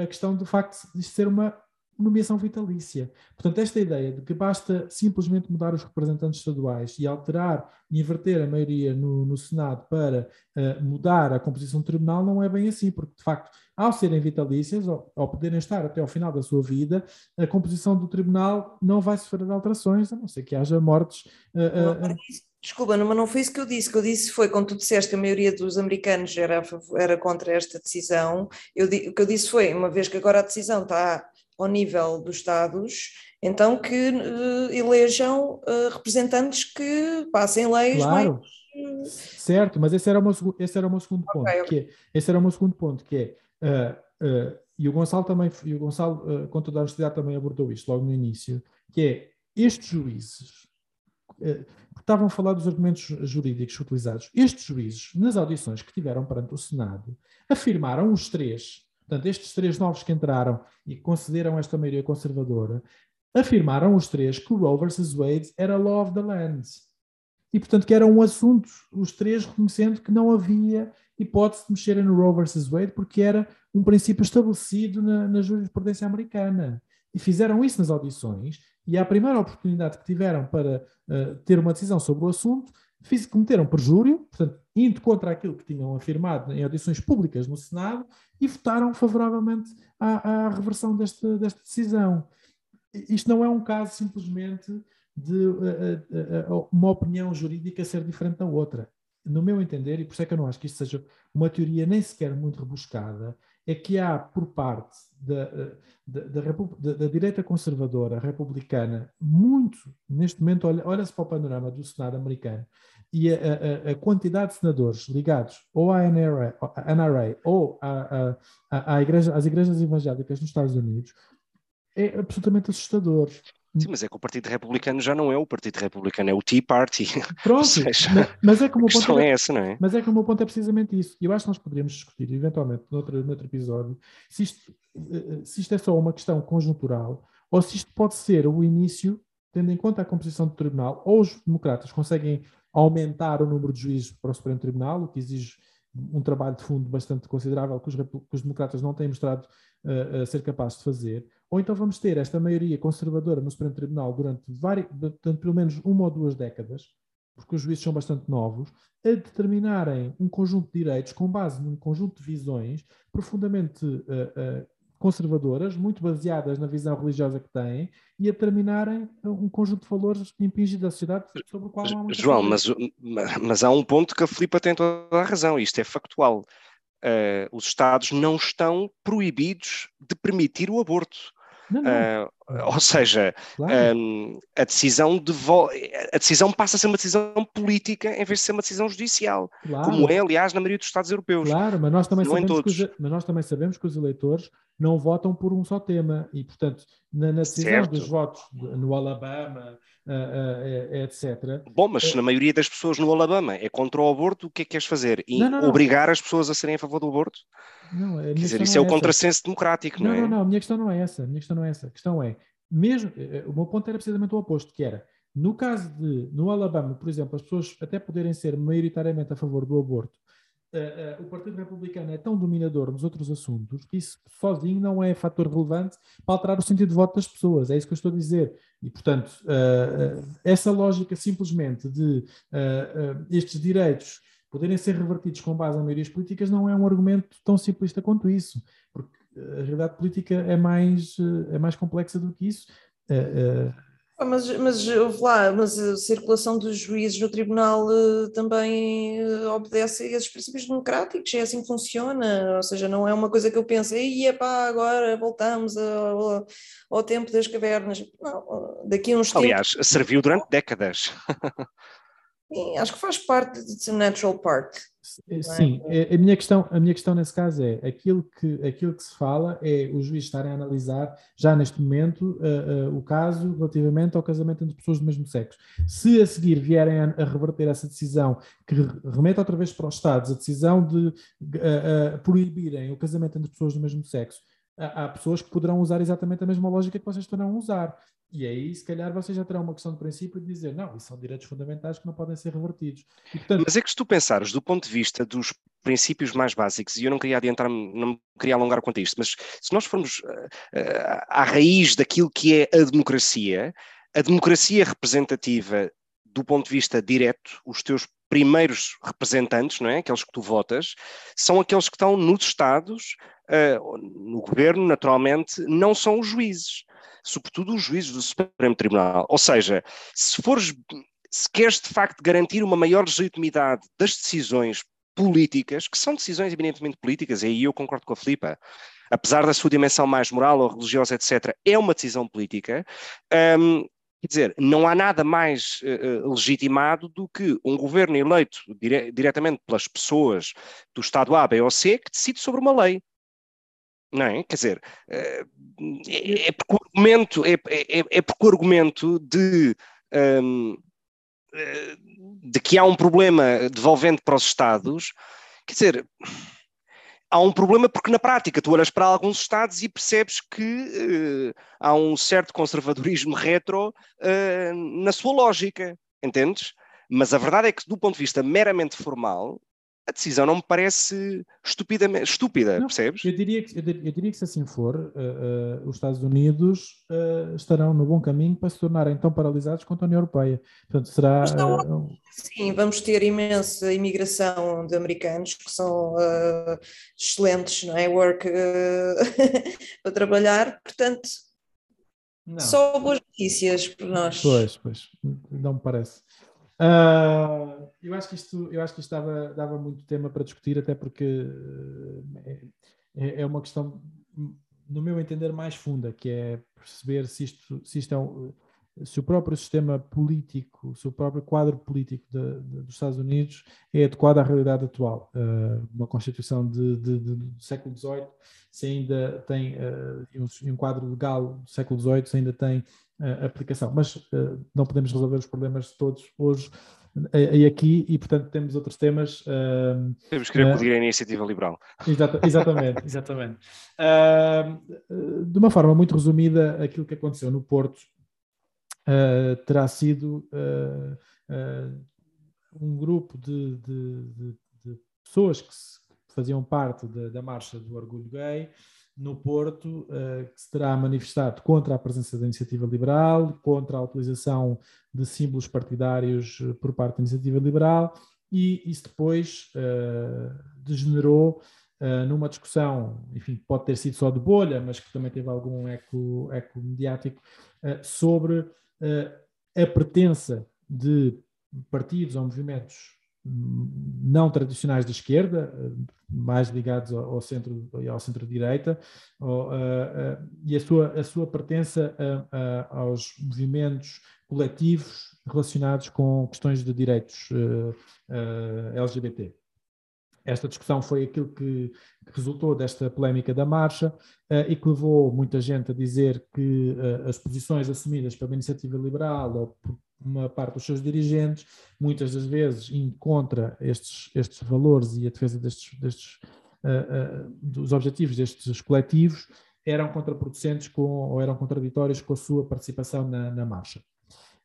a, questão do facto de ser uma nomeação vitalícia. Portanto, esta ideia de que basta simplesmente mudar os representantes estaduais e alterar e inverter a maioria no, no Senado para uh, mudar a composição do tribunal não é bem assim, porque de facto, ao serem vitalícias, ao, ao, poderem estar até ao final da sua vida, a composição do tribunal não vai sofrer alterações, a não ser que haja mortes. Uh, uh, Desculpa, mas não foi isso que eu disse. O que eu disse foi, quando tu disseste que a maioria dos americanos era, era contra esta decisão, eu, o que eu disse foi, uma vez que agora a decisão está ao nível dos Estados, então que uh, elejam uh, representantes que passem leis claro. mais... Certo, mas esse era o meu, esse era o meu segundo ponto, okay, que é, esse era o meu segundo ponto, que é, uh, e o Gonçalo também, e o Gonçalo, com toda a honestidade, também abordou isto logo no início, que é, estes juízes, estavam a falar dos argumentos jurídicos utilizados, estes juízes, nas audições que tiveram perante o Senado, afirmaram os três Portanto, estes três novos que entraram e que consideram esta maioria conservadora, afirmaram os três que o Roe versus Wade era law of the land. E, portanto, que era um assunto, os três reconhecendo que não havia hipótese de mexerem no Roe versus Wade, porque era um princípio estabelecido na, na jurisprudência americana. E fizeram isso nas audições, e à primeira oportunidade que tiveram para uh, ter uma decisão sobre o assunto, fiz, cometeram perjúrio, portanto, indo contra aquilo que tinham afirmado em audições públicas no Senado e votaram favoravelmente à, à reversão desta, desta decisão. Isto não é um caso simplesmente de uh, uh, uh, uma opinião jurídica ser diferente da outra. No meu entender, e por isso é que eu não acho que isto seja uma teoria nem sequer muito rebuscada, é que há por parte da, da, da, da direita conservadora republicana muito, neste momento, olha-se olha para o panorama do Senado americano e a, a, a, quantidade de senadores ligados ou à NRA, à NRA ou à, à, à igreja, às igrejas evangélicas nos Estados Unidos é absolutamente assustador. Sim, mas é que o Partido Republicano já não é o Partido Republicano, é o Tea Party. Pronto, seja, mas, é que o meu ponto é, é, essa, não é? Mas é que o meu ponto é precisamente isso. E eu acho que nós poderíamos discutir, eventualmente, noutro, noutro episódio, se isto, eh, se isto é só uma questão conjuntural ou se isto pode ser o início, tendo em conta a composição do tribunal, ou os democratas conseguem aumentar o número de juízes para o Supremo Tribunal, o que exige um trabalho de fundo bastante considerável que os, que os democratas não têm mostrado uh, uh, ser capazes de fazer, ou então vamos ter esta maioria conservadora no Supremo Tribunal durante, durante pelo menos uma ou duas décadas, porque os juízes são bastante novos, a determinarem um conjunto de direitos com base num conjunto de visões profundamente uh, conservadoras, muito baseadas na visão religiosa que têm, e a determinarem um conjunto de valores impingidos da sociedade sobre o qual não há João, mas, mas há um ponto que a Filipa tem toda a razão, isto é factual. Uh, os Estados não estão proibidos de permitir o aborto. Não, não. Uh, Ou seja, claro. um, a, decisão de a decisão passa a ser uma decisão política em vez de ser uma decisão judicial, claro. como é, aliás, na maioria dos Estados europeus. Claro, mas nós, também sabemos que os, mas nós também sabemos que os eleitores não votam por um só tema e, portanto, na, na decisão certo. dos votos no Alabama, uh, uh, etc. Bom, mas na maioria das pessoas no Alabama é contra o aborto, o que é que queres fazer? E não, não, obrigar as pessoas a serem a favor do aborto? Não, Quer dizer, isso é, é o contrassenso democrático, não, não é? Não, não, a minha questão não é essa. A minha questão não é essa. A questão é, mesmo, eh, o meu ponto era precisamente o oposto, que era, no caso de, no Alabama, por exemplo, as pessoas até poderem ser maioritariamente a favor do aborto, uh, uh, o Partido Republicano é tão dominador nos outros assuntos que isso sozinho não é fator relevante para alterar o sentido de voto das pessoas. É isso que eu estou a dizer. E, portanto, uh, essa lógica simplesmente de estes direitos poderem ser revertidos com base em maiorias políticas não é um argumento tão simplista quanto isso, porque a realidade política é mais, é mais complexa do que isso. Ah, mas, mas, lá, mas a circulação dos juízes no tribunal uh, também uh, obedece a esses princípios democráticos, é assim que funciona, ou seja, não é uma coisa que eu penso, e pá, agora voltamos ao, ao, tempo das cavernas. Não, daqui a uns Aliás, tempos... serviu durante décadas. Sim, acho que faz parte, de natural part. É? Sim, é? a, minha questão, a minha questão nesse caso é aquilo que, aquilo que se fala é os juízes estarem a analisar já neste momento uh, uh, o caso relativamente ao casamento entre pessoas do mesmo sexo. Se a seguir vierem a, a reverter essa decisão que remete outra vez para os Estados, a decisão de uh, proibirem o casamento entre pessoas do mesmo sexo, há pessoas que poderão usar exatamente a mesma lógica que vocês estarão a usar. E aí, se calhar, vocês já terão uma questão de princípio de dizer, não, isso são direitos fundamentais que não podem ser revertidos. E, portanto... Mas é que se tu pensares do ponto de vista dos princípios mais básicos, e eu não queria adiantar, não queria alongar quanto a isto, mas se nós formos uh, uh, à raiz daquilo que é a democracia, a democracia representativa do ponto de vista direto, os teus primeiros representantes, não é? aqueles que tu votas, são aqueles que estão nos Estados, uh, no governo, naturalmente, não são os juízes sobretudo os juízes do Supremo Tribunal. Ou seja, se fores, se queres de facto garantir uma maior legitimidade das decisões políticas, que são decisões eminentemente políticas, e aí eu concordo com a Filipa, apesar da sua dimensão mais moral ou religiosa, etc., é uma decisão política. Um, Quer dizer, não há nada mais uh, legitimado do que um governo eleito dire diretamente pelas pessoas do Estado A, B ou C que decide sobre uma lei. Não é? Quer dizer, uh, é, é, porque o argumento, é, é, é porque o argumento de, um, de que há um problema devolvente para os Estados, quer dizer, há um problema porque na prática tu olhas para alguns Estados e percebes que uh, há um certo conservadorismo retro uh, na sua lógica, entendes? Mas a verdade é que, do ponto de vista meramente formal, a decisão não me parece estupidamente, estúpida, não, percebes? Eu diria, que, eu, diria que se assim for, uh, uh, os Estados Unidos uh, estarão no bom caminho para se tornarem tão paralisados quanto a União Europeia. Portanto, será... Não, sim, vamos ter imensa imigração de americanos que são excelentes, não é? Work para trabalhar, portanto... Não. Só boas notícias para nós. Pois, pois, não me parece. Uh, eu acho que isto, eu acho que isto dava, dava muito tema para discutir, até porque eh, é, é, uma questão, no meu entender, mais funda, que é perceber se isto, se isto é um, se o próprio sistema político, se o próprio quadro político de, de, dos Estados Unidos é adequado à realidade atual. Uh, uma Constituição de, do século XVIII, se ainda tem uh, um, um, quadro legal do século XVIII, se ainda tem aplicação. Mas não podemos resolver os problemas todos hoje e aqui, e portanto temos outros temas. Uh, temos que recolher uh, a iniciativa liberal. Exata, exatamente, exatamente. Uh, de uma forma muito resumida, aquilo que aconteceu no Porto uh, terá sido uh, uh, um grupo de, de, de, de pessoas que, faziam parte da, da Marcha do Orgulho Gay no Porto, que se terá manifestado contra a presença da Iniciativa Liberal, contra a utilização de símbolos partidários por parte da Iniciativa Liberal, e isso depois degenerou Uh, numa discussão, enfim, pode ter sido só de bolha, mas que também teve algum eco, eco mediático, sobre a pertença de partidos ou movimentos não tradicionais de esquerda, mais ligados ao, centro ao centro-direita, e a sua, a sua pertença a, a, aos movimentos coletivos relacionados com questões de direitos LGBT. Esta discussão foi aquilo que, resultou desta polémica da marcha e que levou muita gente a dizer que as posições assumidas pela iniciativa liberal ou por uma parte dos seus dirigentes, muitas das vezes contra estes, estes valores e a defesa destes, destes uh, dos objetivos destes coletivos, eram contraproducentes com, ou eram contraditórios com a sua participação na, na marcha.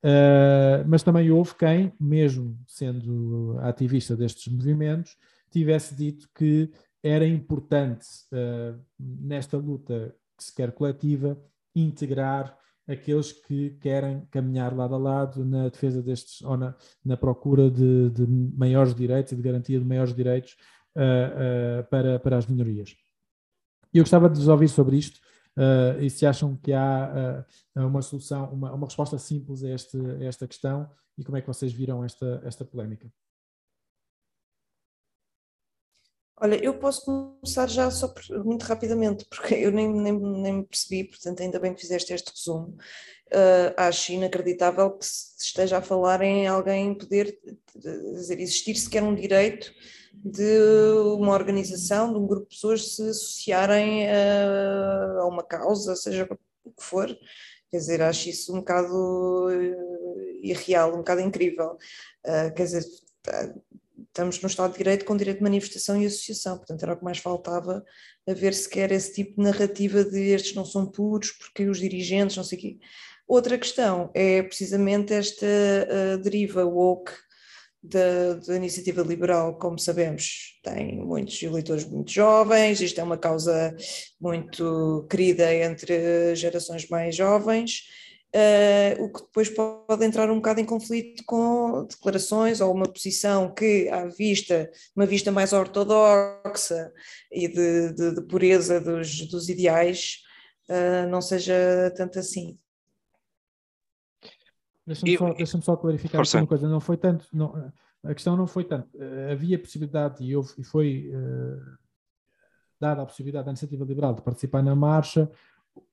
Uh, mas também houve quem, mesmo sendo ativista destes movimentos, tivesse dito que era importante, uh, nesta luta que se quer coletiva, integrar aqueles que querem caminhar lado a lado na defesa destes, ou na, na procura de, de, maiores direitos e de garantia de maiores direitos uh, uh, para, para as minorias. Eu gostava de vos ouvir sobre isto uh, e se acham que há uma solução, uma, uma resposta simples a, este, a, esta questão e como é que vocês viram esta, esta polémica. Olha, eu posso começar já só por, muito rapidamente, porque eu nem, nem, nem me percebi, portanto, ainda bem que fizeste este resumo. Uh, acho inacreditável que se esteja a falar em alguém poder dizer, existir sequer um direito de uma organização, de um grupo de pessoas se associarem a, a uma causa, seja o que for. Quer dizer, acho isso um bocado irreal, um bocado incrível. Uh, quer dizer, estamos no Estado de Direito com direito de manifestação e associação, portanto era o que mais faltava a ver sequer esse tipo de narrativa de estes não são puros porque os dirigentes, não sei o quê. Outra questão é precisamente esta uh, deriva woke da, da, iniciativa liberal, como sabemos, tem muitos eleitores muito jovens, isto é uma causa muito querida entre gerações mais jovens, uh, o que depois pode entrar um bocado em conflito com declarações ou uma posição que, à vista, uma vista mais ortodoxa e de, de, de pureza dos, dos ideais, uh, não seja tanto assim. Deixa-me só, deixa só, clarificar uma coisa, não foi tanto, não, a questão não foi tanto, uh, havia possibilidade e, houve, e foi uh, dada a possibilidade da iniciativa liberal de participar na marcha,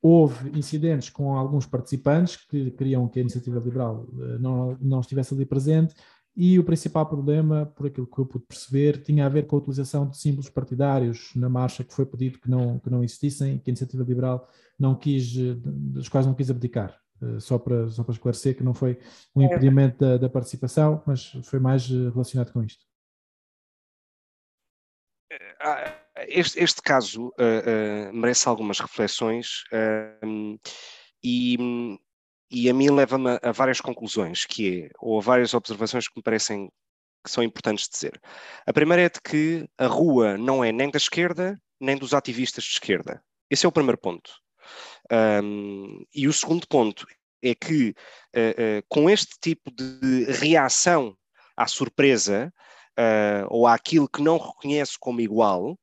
houve incidentes com alguns participantes que queriam que a iniciativa liberal eh, não, não estivesse ali presente e o principal problema, por aquilo que eu pude perceber, tinha a ver com a utilização de símbolos partidários na marcha que foi pedido que não, que não existissem, que a iniciativa liberal não quis, eh, dos quais não quis abdicar. Eh, só para, só para esclarecer que não foi um é. impedimento da, da participação, mas foi mais relacionado com isto. Ah, este, este caso uh, uh, merece algumas reflexões uh, e, e a mim leva-me a, a, várias conclusões, que é, ou a várias observações que me parecem que são importantes dizer. A primeira é de que a rua não é nem da esquerda, nem dos ativistas de esquerda. Esse é o primeiro ponto. Um, e o segundo ponto é que, com este tipo de reação à surpresa, uh, ou àquilo que não reconhece como igual,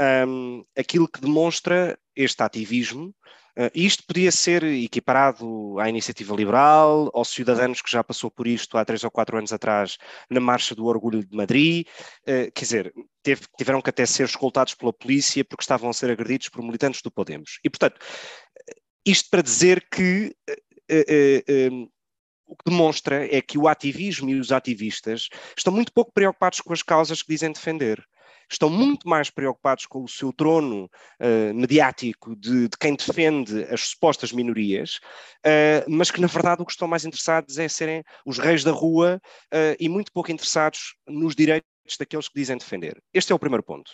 um, aquilo que demonstra este ativismo. Uh, isto podia ser equiparado à iniciativa liberal, aos cidadãos que já passou por isto há três ou quatro anos atrás na Marcha do Orgulho de Madrid. Uh, quer dizer, teve, tiveram que até ser escoltados pela polícia porque estavam a ser agredidos por militantes do Podemos. E, portanto, isto para dizer que uh, o que demonstra é que o ativismo e os ativistas estão muito pouco preocupados com as causas que dizem defender. Estão muito mais preocupados com o seu trono uh, mediático de, de, quem defende as supostas minorias, uh, mas que na verdade o que estão mais interessados é serem os reis da rua uh, e muito pouco interessados nos direitos daqueles que dizem defender. Este é o primeiro ponto.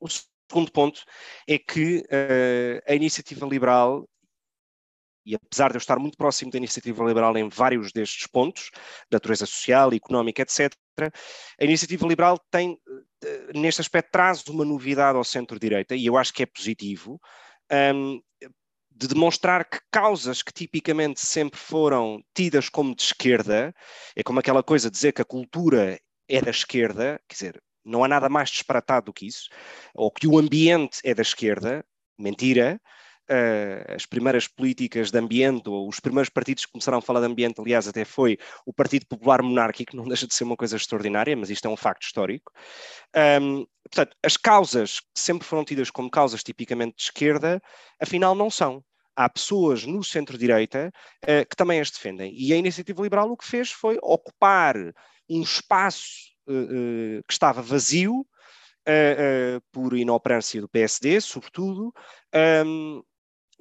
O segundo ponto é que a iniciativa liberal e apesar de eu estar muito próximo da iniciativa liberal em vários destes pontos, natureza social, económica, etc., a iniciativa liberal tem, eh, neste aspecto, traz uma novidade ao centro-direita, e eu acho que é positivo, um, de demonstrar que causas que tipicamente sempre foram tidas como de esquerda, é como aquela coisa de dizer que a cultura é da esquerda, quer dizer, não há nada mais disparatado do que isso, ou que o ambiente é da esquerda, mentira, uh, as primeiras políticas de ambiente, ou os primeiros partidos que começaram a falar de ambiente, aliás, até foi o Partido Popular Monárquico, não deixa de ser uma coisa extraordinária, mas isto é um facto histórico. Um, portanto, as causas que sempre foram tidas como causas tipicamente de esquerda, afinal não são há pessoas no centro-direita uh, que também as defendem. E a Iniciativa Liberal o que fez foi ocupar um espaço uh, uh, que estava vazio por inoperância do PSD, sobretudo, um,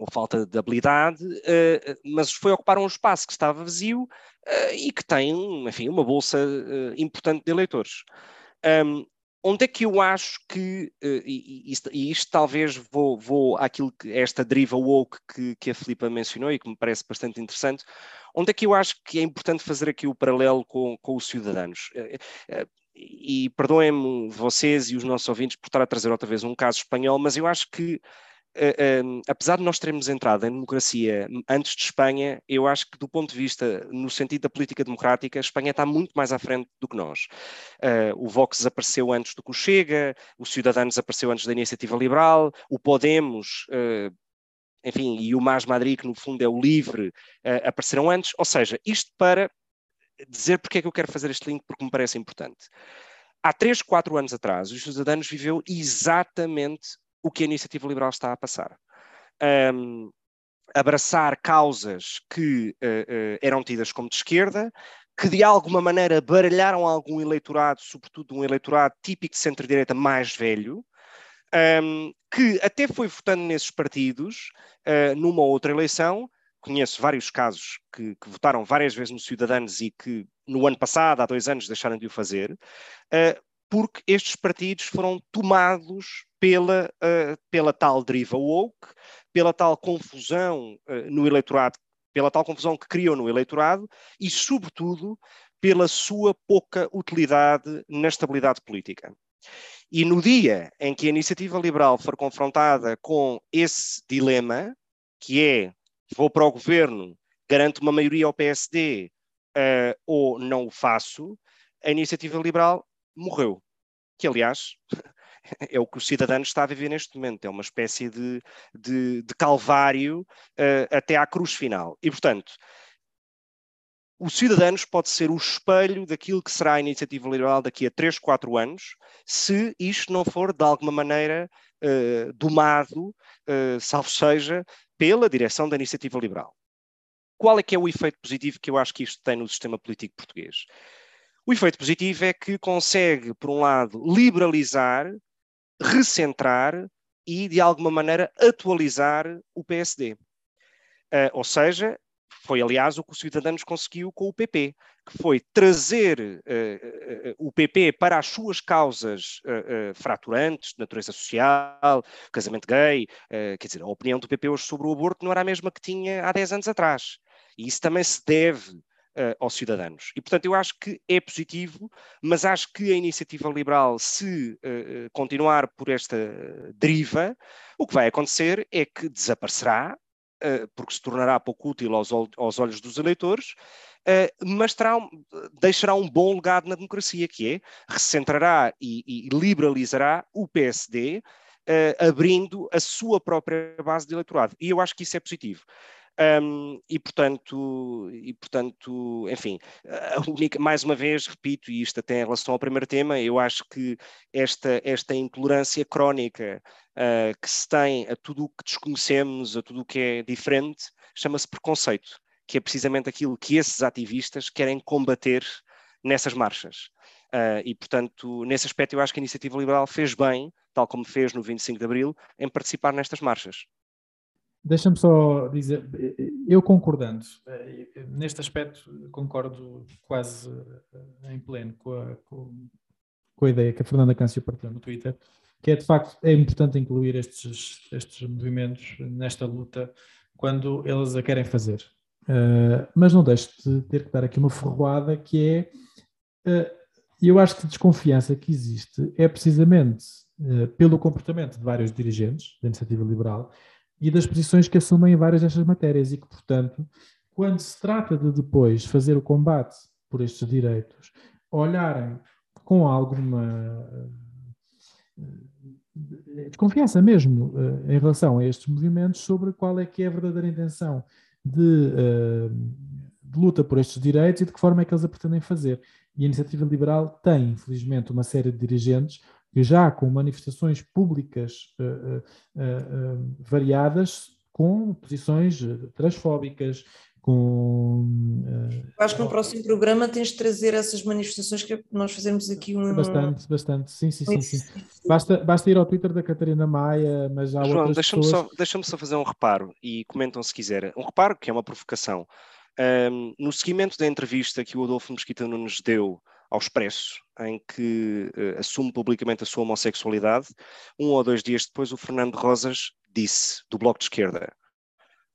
ou falta de habilidade, mas foi ocupar um espaço que estava vazio e que tem, enfim, uma bolsa importante de eleitores. Um, onde é que eu acho que, uh, e, e, e, isto talvez vou, vou àquilo que esta deriva woke que, que a Filipa mencionou e que me parece bastante interessante, onde é que eu acho que é importante fazer aqui o paralelo com, com os cidadãos? Uh, uh, e perdoem-me vocês e os nossos ouvintes por estar a trazer outra vez um caso espanhol, mas eu acho que uh, apesar de nós termos entrado em democracia antes de Espanha, eu acho que do ponto de vista, no sentido da política democrática, a Espanha está muito mais à frente do que nós. Uh, o Vox desapareceu antes do que o Chega, o Ciudadanos desapareceu antes da Iniciativa Liberal, o Podemos uh, enfim, e o Mais Madrid, que no fundo é o livre, apareceram antes. Ou seja, isto para dizer porque é que eu quero fazer este link, porque me parece importante. Há três, quatro anos atrás, os Ciudadanos viveu exatamente o que a iniciativa liberal está a passar. Um, abraçar causas que uh, uh, eram tidas como de esquerda, que de alguma maneira baralharam algum eleitorado, sobretudo um eleitorado típico de centro-direita mais velho, um, que até foi votando nesses partidos uh, numa outra eleição. Conheço vários casos que, que, votaram várias vezes nos Cidadãos e que no ano passado, há dois anos, deixaram de o fazer, porque estes partidos foram tomados pela, uh, pela tal deriva woke, pela tal confusão uh, no eleitorado, pela tal confusão que criou no eleitorado e, sobretudo, pela sua pouca utilidade na estabilidade política. E no dia em que a iniciativa liberal for confrontada com esse dilema, que é vou para o governo, garanto uma maioria ao PSD uh, ou não o faço, a iniciativa liberal morreu. Que, aliás, é o que o cidadão está a viver neste momento, é uma espécie de, de, de calvário uh, até à cruz final. E, portanto, o Cidadanos pode ser o espelho daquilo que será a iniciativa liberal daqui a 3, 4 anos, se isto não for de alguma maneira uh, domado, uh, salvo seja, pela direção da iniciativa liberal. Qual é que é o efeito positivo que eu acho que isto tem no sistema político português? O efeito positivo é que consegue, por um lado, liberalizar, recentrar e, de alguma maneira, atualizar o PSD. Uh, ah, ou seja, foi aliás o que o Cidadanos conseguiu com o PP, que foi trazer uh, uh, o PP para as suas causas fraturantes, de natureza social, casamento gay, quer dizer, a opinião do PP hoje sobre o aborto não era a mesma que tinha há 10 anos atrás. E isso também se deve uh, aos cidadãos. E, portanto, eu acho que é positivo, mas acho que a iniciativa liberal, se uh, continuar por esta deriva, o que vai acontecer é que desaparecerá, uh, porque se tornará pouco útil aos, aos olhos dos eleitores, mas terá, deixará um bom legado na democracia, que é recentrará e, e liberalizará o PSD, abrindo a sua própria base de eleitorado. E eu acho que isso é positivo. Um, e, portanto, e, portanto, enfim, única, mais uma vez, repito, e isto até em relação ao primeiro tema, eu acho que esta, esta intolerância crónica uh, que se tem a tudo o que desconhecemos, a tudo o que é diferente, chama-se preconceito, que é precisamente aquilo que esses ativistas querem combater nessas marchas. Uh, e, portanto, nesse aspecto, eu acho que a Iniciativa Liberal fez bem, tal como fez no 25 de Abril, em participar nestas marchas. Deixa-me só dizer, eu concordando, neste aspecto concordo quase eh, em pleno com a, com, a ideia que a Fernanda Câncio partilhou no Twitter, que é de facto é importante incluir estes, estes movimentos nesta luta quando eles a querem fazer. Uh, mas não deixo de ter que dar aqui uma ferroada que é, uh, eu acho que a desconfiança que existe é precisamente uh, pelo comportamento de vários dirigentes da iniciativa liberal e das posições que assumem em várias destas matérias e que, portanto, quando se trata de depois fazer o combate por estes direitos, olharem com alguma desconfiança mesmo em relação a estes movimentos sobre qual é que é a verdadeira intenção de, de luta por estes direitos e de que forma é que eles a pretendem fazer. E a Iniciativa Liberal tem, infelizmente, uma série de dirigentes que já com manifestações públicas uh, uh, uh, variadas, com posições transfóbicas, com. Acho que no próximo programa tens de trazer essas manifestações que nós fazemos aqui um. Bastante, bastante, sim, sim, sim. sim. Basta, basta ir ao Twitter da Catarina Maia, mas já João, deixa-me pessoas... só, deixa só fazer um reparo e comentam se quiser. Um reparo que é uma provocação. Um, no seguimento da entrevista que o Adolfo Mesquita nos deu ao Expresso, em que uh, assume publicamente a sua homossexualidade, um ou dois dias depois o Fernando Rosas disse, do Bloco de Esquerda,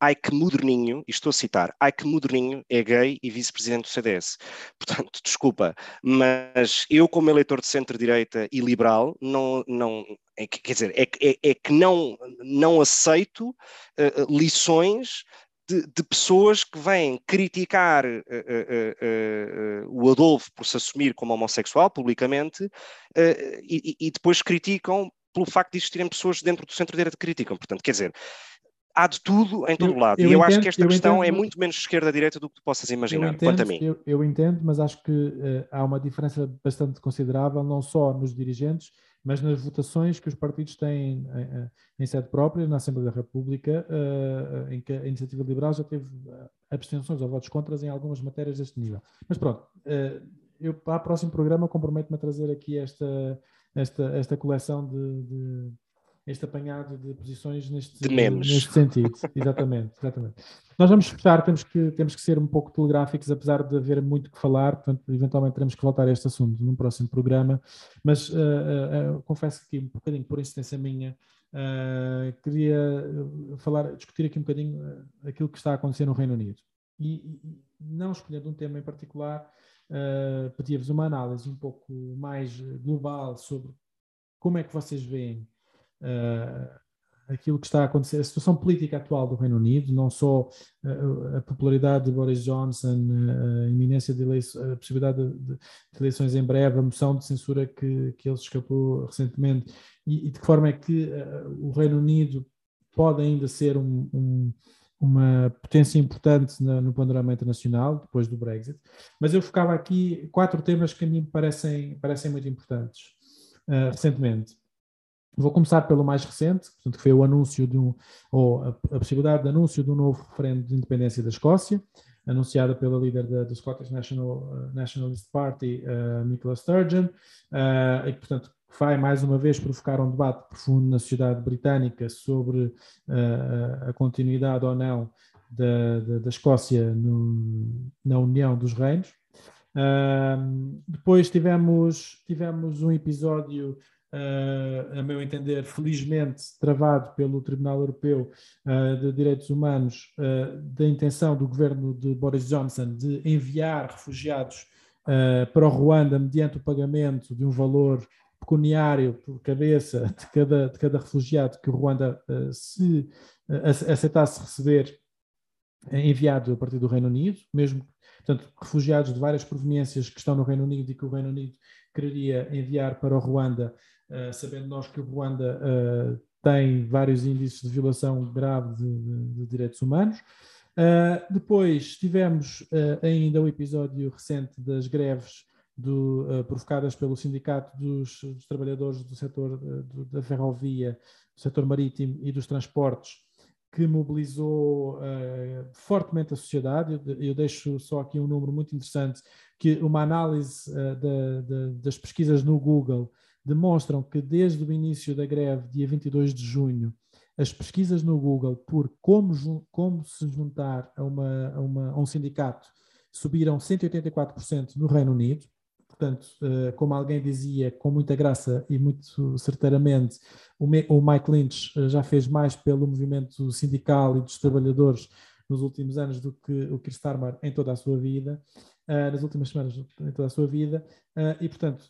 ai que moderninho, e estou a citar, ai que moderninho é gay e vice-presidente do CDS. Portanto, desculpa, mas eu como eleitor de centro-direita e liberal, não, não, é, quer dizer, é, é, é que não, não aceito uh, lições de, de, pessoas que vêm criticar uh, uh, uh, o Adolfo por se assumir como homossexual publicamente e, e, depois criticam pelo facto de existirem pessoas dentro do centro-direita que criticam. Portanto, quer dizer, há de tudo em todo o lado. Eu e eu entendo, acho que esta questão é entendo, é muito menos esquerda-direita do que tu possas imaginar, entendo, quanto a mim. Eu, eu entendo, mas acho que há uma diferença bastante considerável, não só nos dirigentes, mas nas votações que os partidos têm em, em sede própria, na Assembleia da República, uh, em que a Iniciativa Liberal já teve abstenções ou votos contras em algumas matérias deste nível. Mas pronto, eu para o próximo programa comprometo-me a trazer aqui esta, esta, esta coleção de, de este apanhado de posições neste, de neste sentido. exatamente, exatamente. Nós vamos fechar, temos que, temos que ser um pouco telegráficos, apesar de haver muito que falar, portanto, eventualmente teremos que voltar a este assunto num próximo programa, mas uh, uh, uh, confesso que um bocadinho por insistência minha, queria falar, discutir aqui um bocadinho aquilo que está a acontecer no Reino Unido. E, não escolhendo um tema em particular, pedia-vos uma análise um pouco mais global sobre como é que vocês veem uh, aquilo que está a acontecer, a situação política atual do Reino Unido, não só uh, a popularidade de Boris Johnson, uh, a iminência de eleições, a possibilidade de, de, de, eleições em breve, a moção de censura que, que ele escapou recentemente, e, e de que forma é que o Reino Unido pode ainda ser um, um uma potência importante na, no panorama internacional, depois do Brexit, mas eu focava aqui quatro temas que a mim parecem, parecem muito importantes uh, recentemente. Vou começar pelo mais recente, portanto, que foi o anúncio de um, ou a, a possibilidade de anúncio de um novo referendo de independência da Escócia, anunciada pela líder da, do Scottish National, uh, Nationalist Party, uh, Nicola Sturgeon, uh, e que, portanto, vai mais uma vez provocar um debate profundo na sociedade britânica sobre a continuidade ou não da, da, da Escócia no, na União dos Reinos. Uh, depois tivemos, tivemos um episódio a meu entender, felizmente travado pelo Tribunal Europeu uh, de Direitos Humanos, uh, da intenção do governo de Boris Johnson de enviar refugiados para o Ruanda mediante o pagamento de um valor pecuniário por cabeça de cada, de cada refugiado que o Ruanda se aceitasse receber enviado a partir do Reino Unido, mesmo portanto, refugiados de várias proveniências que estão no Reino Unido e que o Reino Unido quereria enviar para o Ruanda uh, sabendo nós que o Ruanda uh, tem vários índices de violação grave de, de, de direitos humanos. Uh, depois tivemos ainda o episódio recente das greves do, provocadas pelo Sindicato dos, dos Trabalhadores do setor do, da ferrovia, do setor marítimo e dos transportes, que mobilizou fortemente a sociedade. Eu, eu, deixo só aqui um número muito interessante, que uma análise da, da, das pesquisas no Google demonstram que desde o início da greve, dia 22 de junho, as pesquisas no Google por como, como se juntar a, uma, a, uma, a um sindicato subiram 184% no Reino Unido. Portanto, eh, como alguém dizia com muita graça e muito certeiramente, o Mike Lynch eh, já fez mais pelo movimento sindical e dos trabalhadores nos últimos anos do que o Keir Starmer em toda a sua vida, eh, nas últimas semanas em toda a sua vida, e portanto,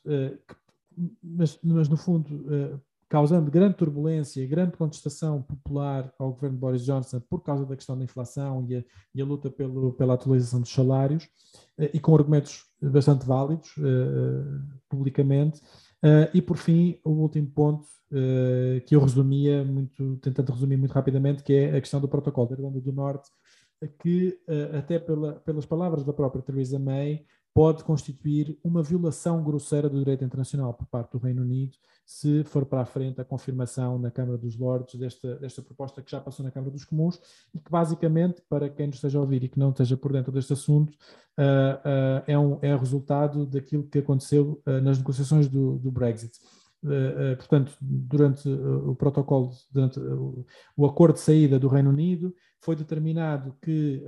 mas, mas no fundo, uh, causando grande turbulência, grande contestação popular ao governo de Boris Johnson por causa da questão da inflação e a, e a luta pelo, pela atualização dos salários, uh, e com argumentos bastante válidos uh, publicamente. Uh, e por fim, o último ponto uh, que eu resumia, muito, tentando resumir muito rapidamente, que é a questão do protocolo da Irlanda do Norte, que até pela, pelas palavras da própria Theresa May, pode constituir uma violação grosseira do direito internacional por parte do Reino Unido, se for para a frente a confirmação na Câmara dos Lordes desta, desta proposta que já passou na Câmara dos Comuns e que basicamente, para quem nos esteja a ouvir e que não esteja por dentro deste assunto, uh, uh, é, um, é resultado daquilo que aconteceu uh, nas negociações do, do Brexit. portanto, durante o protocolo, durante o acordo de saída do Reino Unido, foi determinado que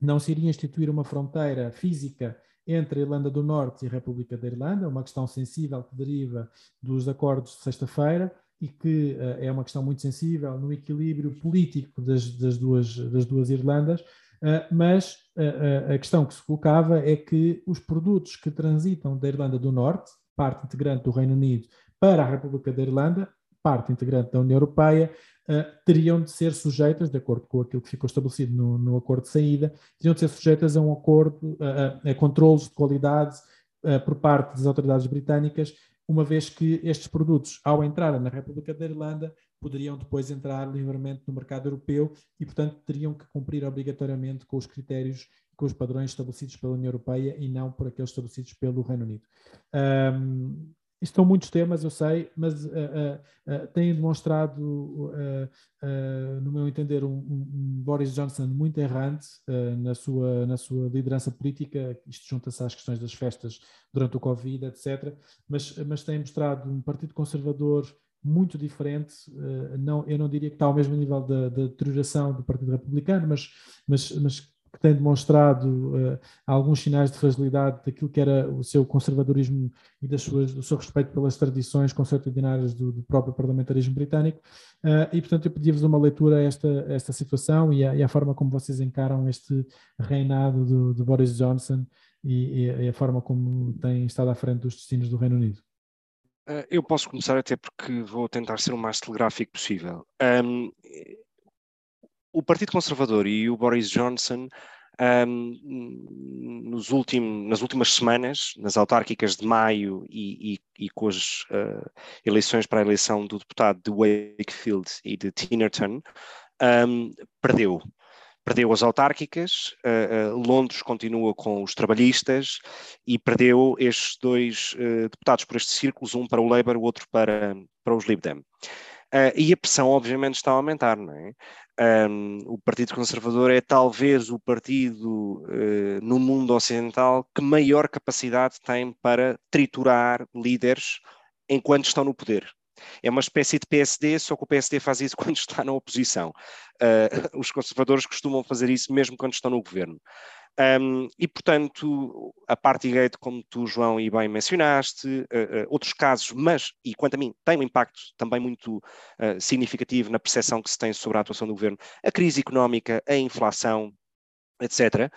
não se iria instituir uma fronteira física entre a Irlanda do Norte e a República da Irlanda, uma questão sensível que deriva dos acordos de sexta-feira e que uh, é uma questão muito sensível no equilíbrio político das, das, duas, das duas Irlandas, uh, mas uh, a questão que se colocava é que os produtos que transitam da Irlanda do Norte, parte integrante do Reino Unido, para a República da Irlanda, parte integrante da União Europeia, uh, teriam de ser sujeitas, de acordo com aquilo que ficou estabelecido no, no acordo de saída, teriam de ser sujeitas a um acordo, a, a controlos de qualidade uh, por parte das autoridades britânicas, uma vez que estes produtos, ao entrarem na República da Irlanda, poderiam depois entrar livremente no mercado europeu e, portanto, teriam que cumprir obrigatoriamente com os critérios com os padrões estabelecidos pela União Europeia e não por aqueles estabelecidos pelo Reino Unido. Um, isto são muitos temas, eu sei, mas uh, uh, uh, têm demonstrado, no meu entender, um, um, Boris Johnson muito errante na, sua, na sua liderança política. Isto junta-se às questões das festas durante o Covid, etc. Mas, mas tem mostrado um partido conservador muito diferente. não, eu não diria que está ao mesmo nível da, da deterioração do Partido Republicano, mas, mas, mas que tem demonstrado uh, alguns sinais de fragilidade daquilo que era o seu conservadorismo e das suas, do seu respeito pelas tradições concertidinárias do, do próprio parlamentarismo britânico. Uh, e, portanto, eu pedi-vos uma leitura a esta, a esta situação e a, forma como vocês encaram este reinado do, de Boris Johnson e, e, a forma como tem estado à frente dos destinos do Reino Unido. Uh, eu posso começar até porque vou tentar ser o mais telegráfico possível. Um, o Partido Conservador e o Boris Johnson um, nos últimos, nas últimas semanas, nas autárquicas de maio e, e, e com as uh, eleições para a eleição do deputado de Wakefield e de Tinerton, um, perdeu. Perdeu as autárquicas, uh, uh, Londres continua com os trabalhistas e perdeu estes dois deputados por estes círculos, um para o Labour, o outro para, para os Lib Dem. Uh, e a pressão, obviamente, está a aumentar, não é? Um, o Partido Conservador é talvez o partido uh, no mundo ocidental que maior capacidade tem para triturar líderes enquanto estão no poder. É uma espécie de PSD, só que o PSD faz isso quando está na oposição. Uh, os conservadores costumam fazer isso mesmo quando estão no governo. Um, e, portanto, a Partygate, como tu, João, e bem mencionaste, uh, uh, outros casos, mas, e quanto a mim, tem um impacto também muito uh, significativo na percepção que se tem sobre a atuação do governo, a crise económica, a inflação, etc.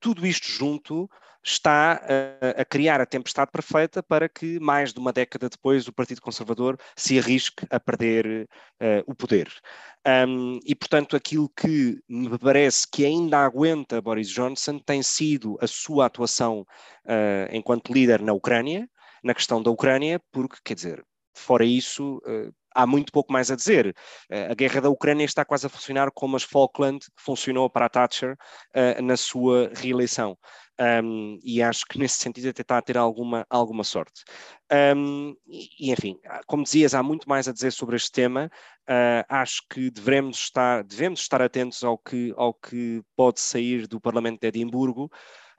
tudo isto junto está a, a, criar a tempestade perfeita para que, mais de uma década depois, o Partido Conservador se arrisque a perder uh, o poder. Um, e, portanto, aquilo que me parece que ainda aguenta Boris Johnson tem sido a sua atuação uh, enquanto líder na Ucrânia, na questão da Ucrânia, porque, quer dizer, fora isso, uh, há muito pouco mais a dizer. A guerra da Ucrânia está quase a funcionar como as Falkland funcionou para a Thatcher uh, na sua reeleição. Um, e acho que nesse sentido até está a ter alguma, alguma sorte. Um, e, enfim, como dizias, há muito mais a dizer sobre este tema. Uh, acho que devemos estar, devemos estar atentos ao que, ao que pode sair do Parlamento de Edimburgo.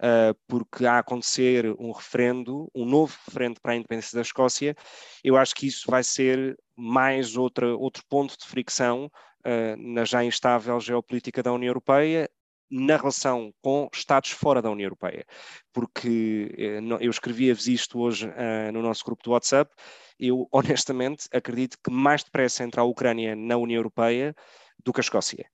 Uh, porque há a acontecer um referendo, um novo referendo para a independência da Escócia, eu acho que isso vai ser mais outra, outro ponto de fricção uh, na já instável geopolítica da União Europeia, na relação com Estados fora da União Europeia. Porque eh, eu escrevia-vos isto hoje uh, no nosso grupo do WhatsApp, eu honestamente acredito que mais depressa entra a Ucrânia na União Europeia do que a Escócia.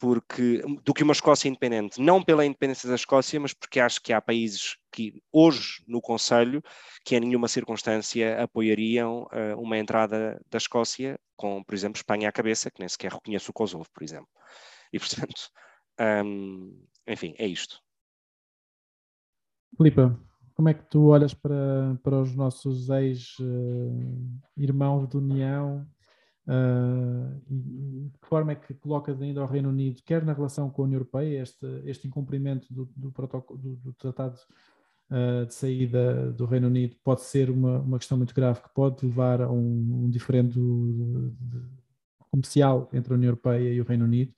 Porque, do que uma Escócia independente, não pela independência da Escócia, mas porque acho que há países que hoje no Conselho que em nenhuma circunstância apoiariam uh, uma entrada da Escócia, com, por exemplo, Espanha à cabeça, que nem sequer reconhece o Kosovo, por exemplo. E, portanto, um, enfim, é isto. Filipa, como é que tu olhas para, para os nossos ex-irmãos de União? Uh, e de que forma é que colocas ainda ao Reino Unido, quer na relação com a União Europeia, este, este incumprimento do, do, do, do tratado uh, de saída do Reino Unido pode ser uma, uma questão muito grave que pode levar a um, um diferendo comercial entre a União Europeia e o Reino Unido?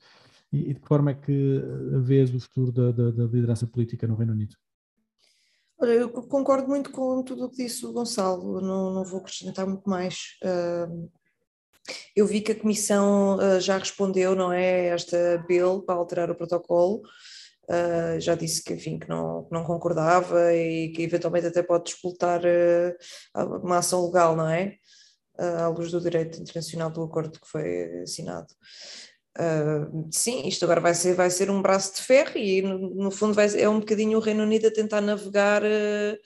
E, e de que forma é que vês o futuro da, da, da liderança política no Reino Unido? Olha, eu concordo muito com tudo o que disse o Gonçalo, não, não vou acrescentar muito mais. Uh, eu vi que a Comissão uh, já respondeu, não é, esta bill para alterar o protocolo, uh, já disse que, enfim, que não, não concordava e que eventualmente até pode disputar uma ação legal, não é? à luz do direito internacional do acordo que foi assinado. Uh, sim, isto agora vai ser, vai ser um braço de ferro e no, no fundo vai, é um bocadinho o Reino Unido a tentar navegar uh,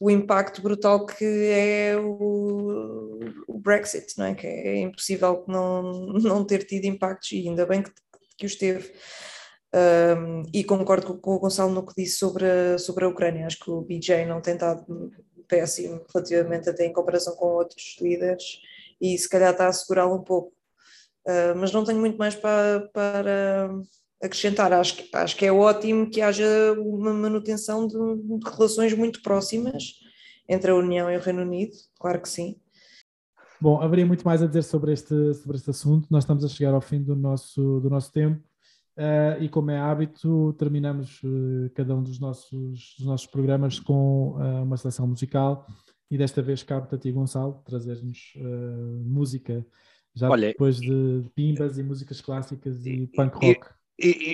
o impacto brutal que é o, o, Brexit, não é? Que é impossível não, não ter tido impactos e ainda bem que, que os teve. Um, e concordo com, com, o Gonçalo no que disse sobre a, sobre a Ucrânia. Acho que o BJ não tem estado péssimo relativamente até em comparação com outros líderes e se calhar está a segurá-lo um pouco. Uh, mas não tenho muito mais para, para acrescentar. Acho que, acho que é ótimo que haja uma manutenção de, de, relações muito próximas entre a União e o Reino Unido, claro que sim. Bom, haveria muito mais a dizer sobre este, sobre este assunto. Nós estamos a chegar ao fim do nosso, do nosso tempo. Uh, e como é hábito, terminamos uh, cada um dos nossos, dos nossos programas com uh, uma seleção musical e desta vez cabe-te a ti, Gonçalo, trazer-nos música já Olha, depois de pimbas e músicas clássicas e, punk rock.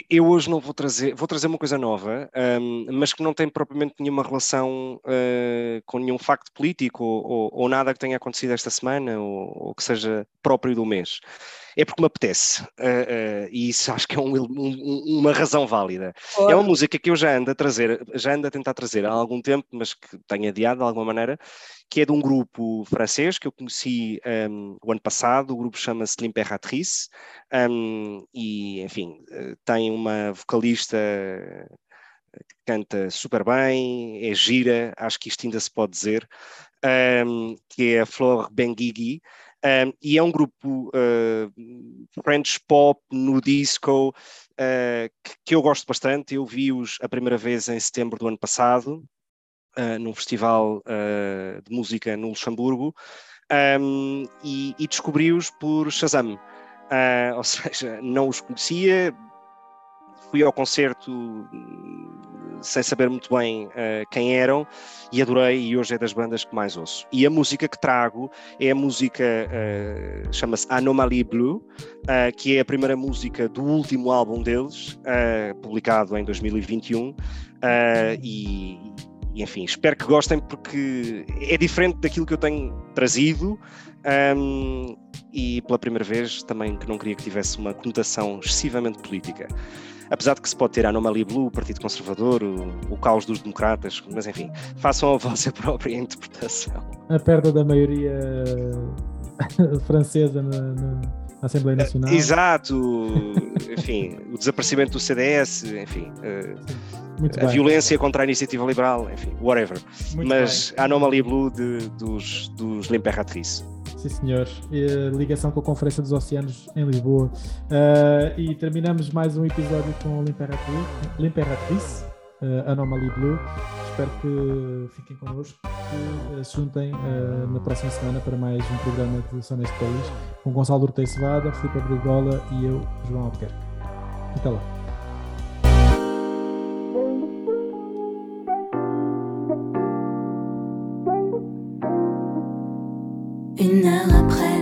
Eu hoje não vou trazer, vou trazer uma coisa nova, um, mas que não tem propriamente nenhuma relação uh, com nenhum facto político ou, ou, ou, nada que tenha acontecido esta semana ou, ou, que seja próprio do mês. É porque me apetece, uh, uh, e isso acho que é um, um, uma razão válida. É uma música que eu já ando a trazer, já ando a tentar trazer há algum tempo, mas que tenho adiado de alguma maneira, que é de um grupo francês que eu conheci um, o ano passado, o grupo chama-se L'Imperatrice, um, e enfim, tem uma vocalista que canta super bem, é gira, acho que isto ainda se pode dizer, um, que é a Flor Benguigui, um, e é um grupo uh, French pop no disco uh, que, que, eu gosto bastante. Eu vi-os a primeira vez em setembro do ano passado uh, num festival de música no Luxemburgo um, e, e descobri-os por Shazam. Ou seja, não os conhecia, fui ao concerto sem saber muito bem uh, quem eram e adorei e hoje é das bandas que mais ouço. E a música que trago é a música, uh, chama-se Anomaly Blue, uh, que é a primeira música do último álbum deles, publicado em 2021 e e enfim, espero que gostem porque é diferente daquilo que eu tenho trazido um, e pela primeira vez também que não queria que tivesse uma conotação excessivamente política. Apesar de que se pode ter a Anomalia Blue, o Partido Conservador, o, o caos dos democratas, mas enfim, façam a vossa própria interpretação. A perda da maioria francesa na, na Assembleia Nacional. Exato, enfim, o desaparecimento do CDS, enfim. Muito a violência contra a iniciativa liberal, enfim, whatever. Muito Mas bem. a anomalia blue de, dos, dos L'Imperatrice. Sim, senhor. E, ligação com a Conferência dos Oceanos em Lisboa. Uh, e terminamos mais um episódio com L'Imperatrice, uh, Anomaly Blue. Espero que fiquem connosco, que se juntem uh, na próxima semana para mais um programa de Só Neste País, com Gonçalo Urtei Cevada, Filipe Brigola e eu, João Albuquerque. Até lá. Une heure après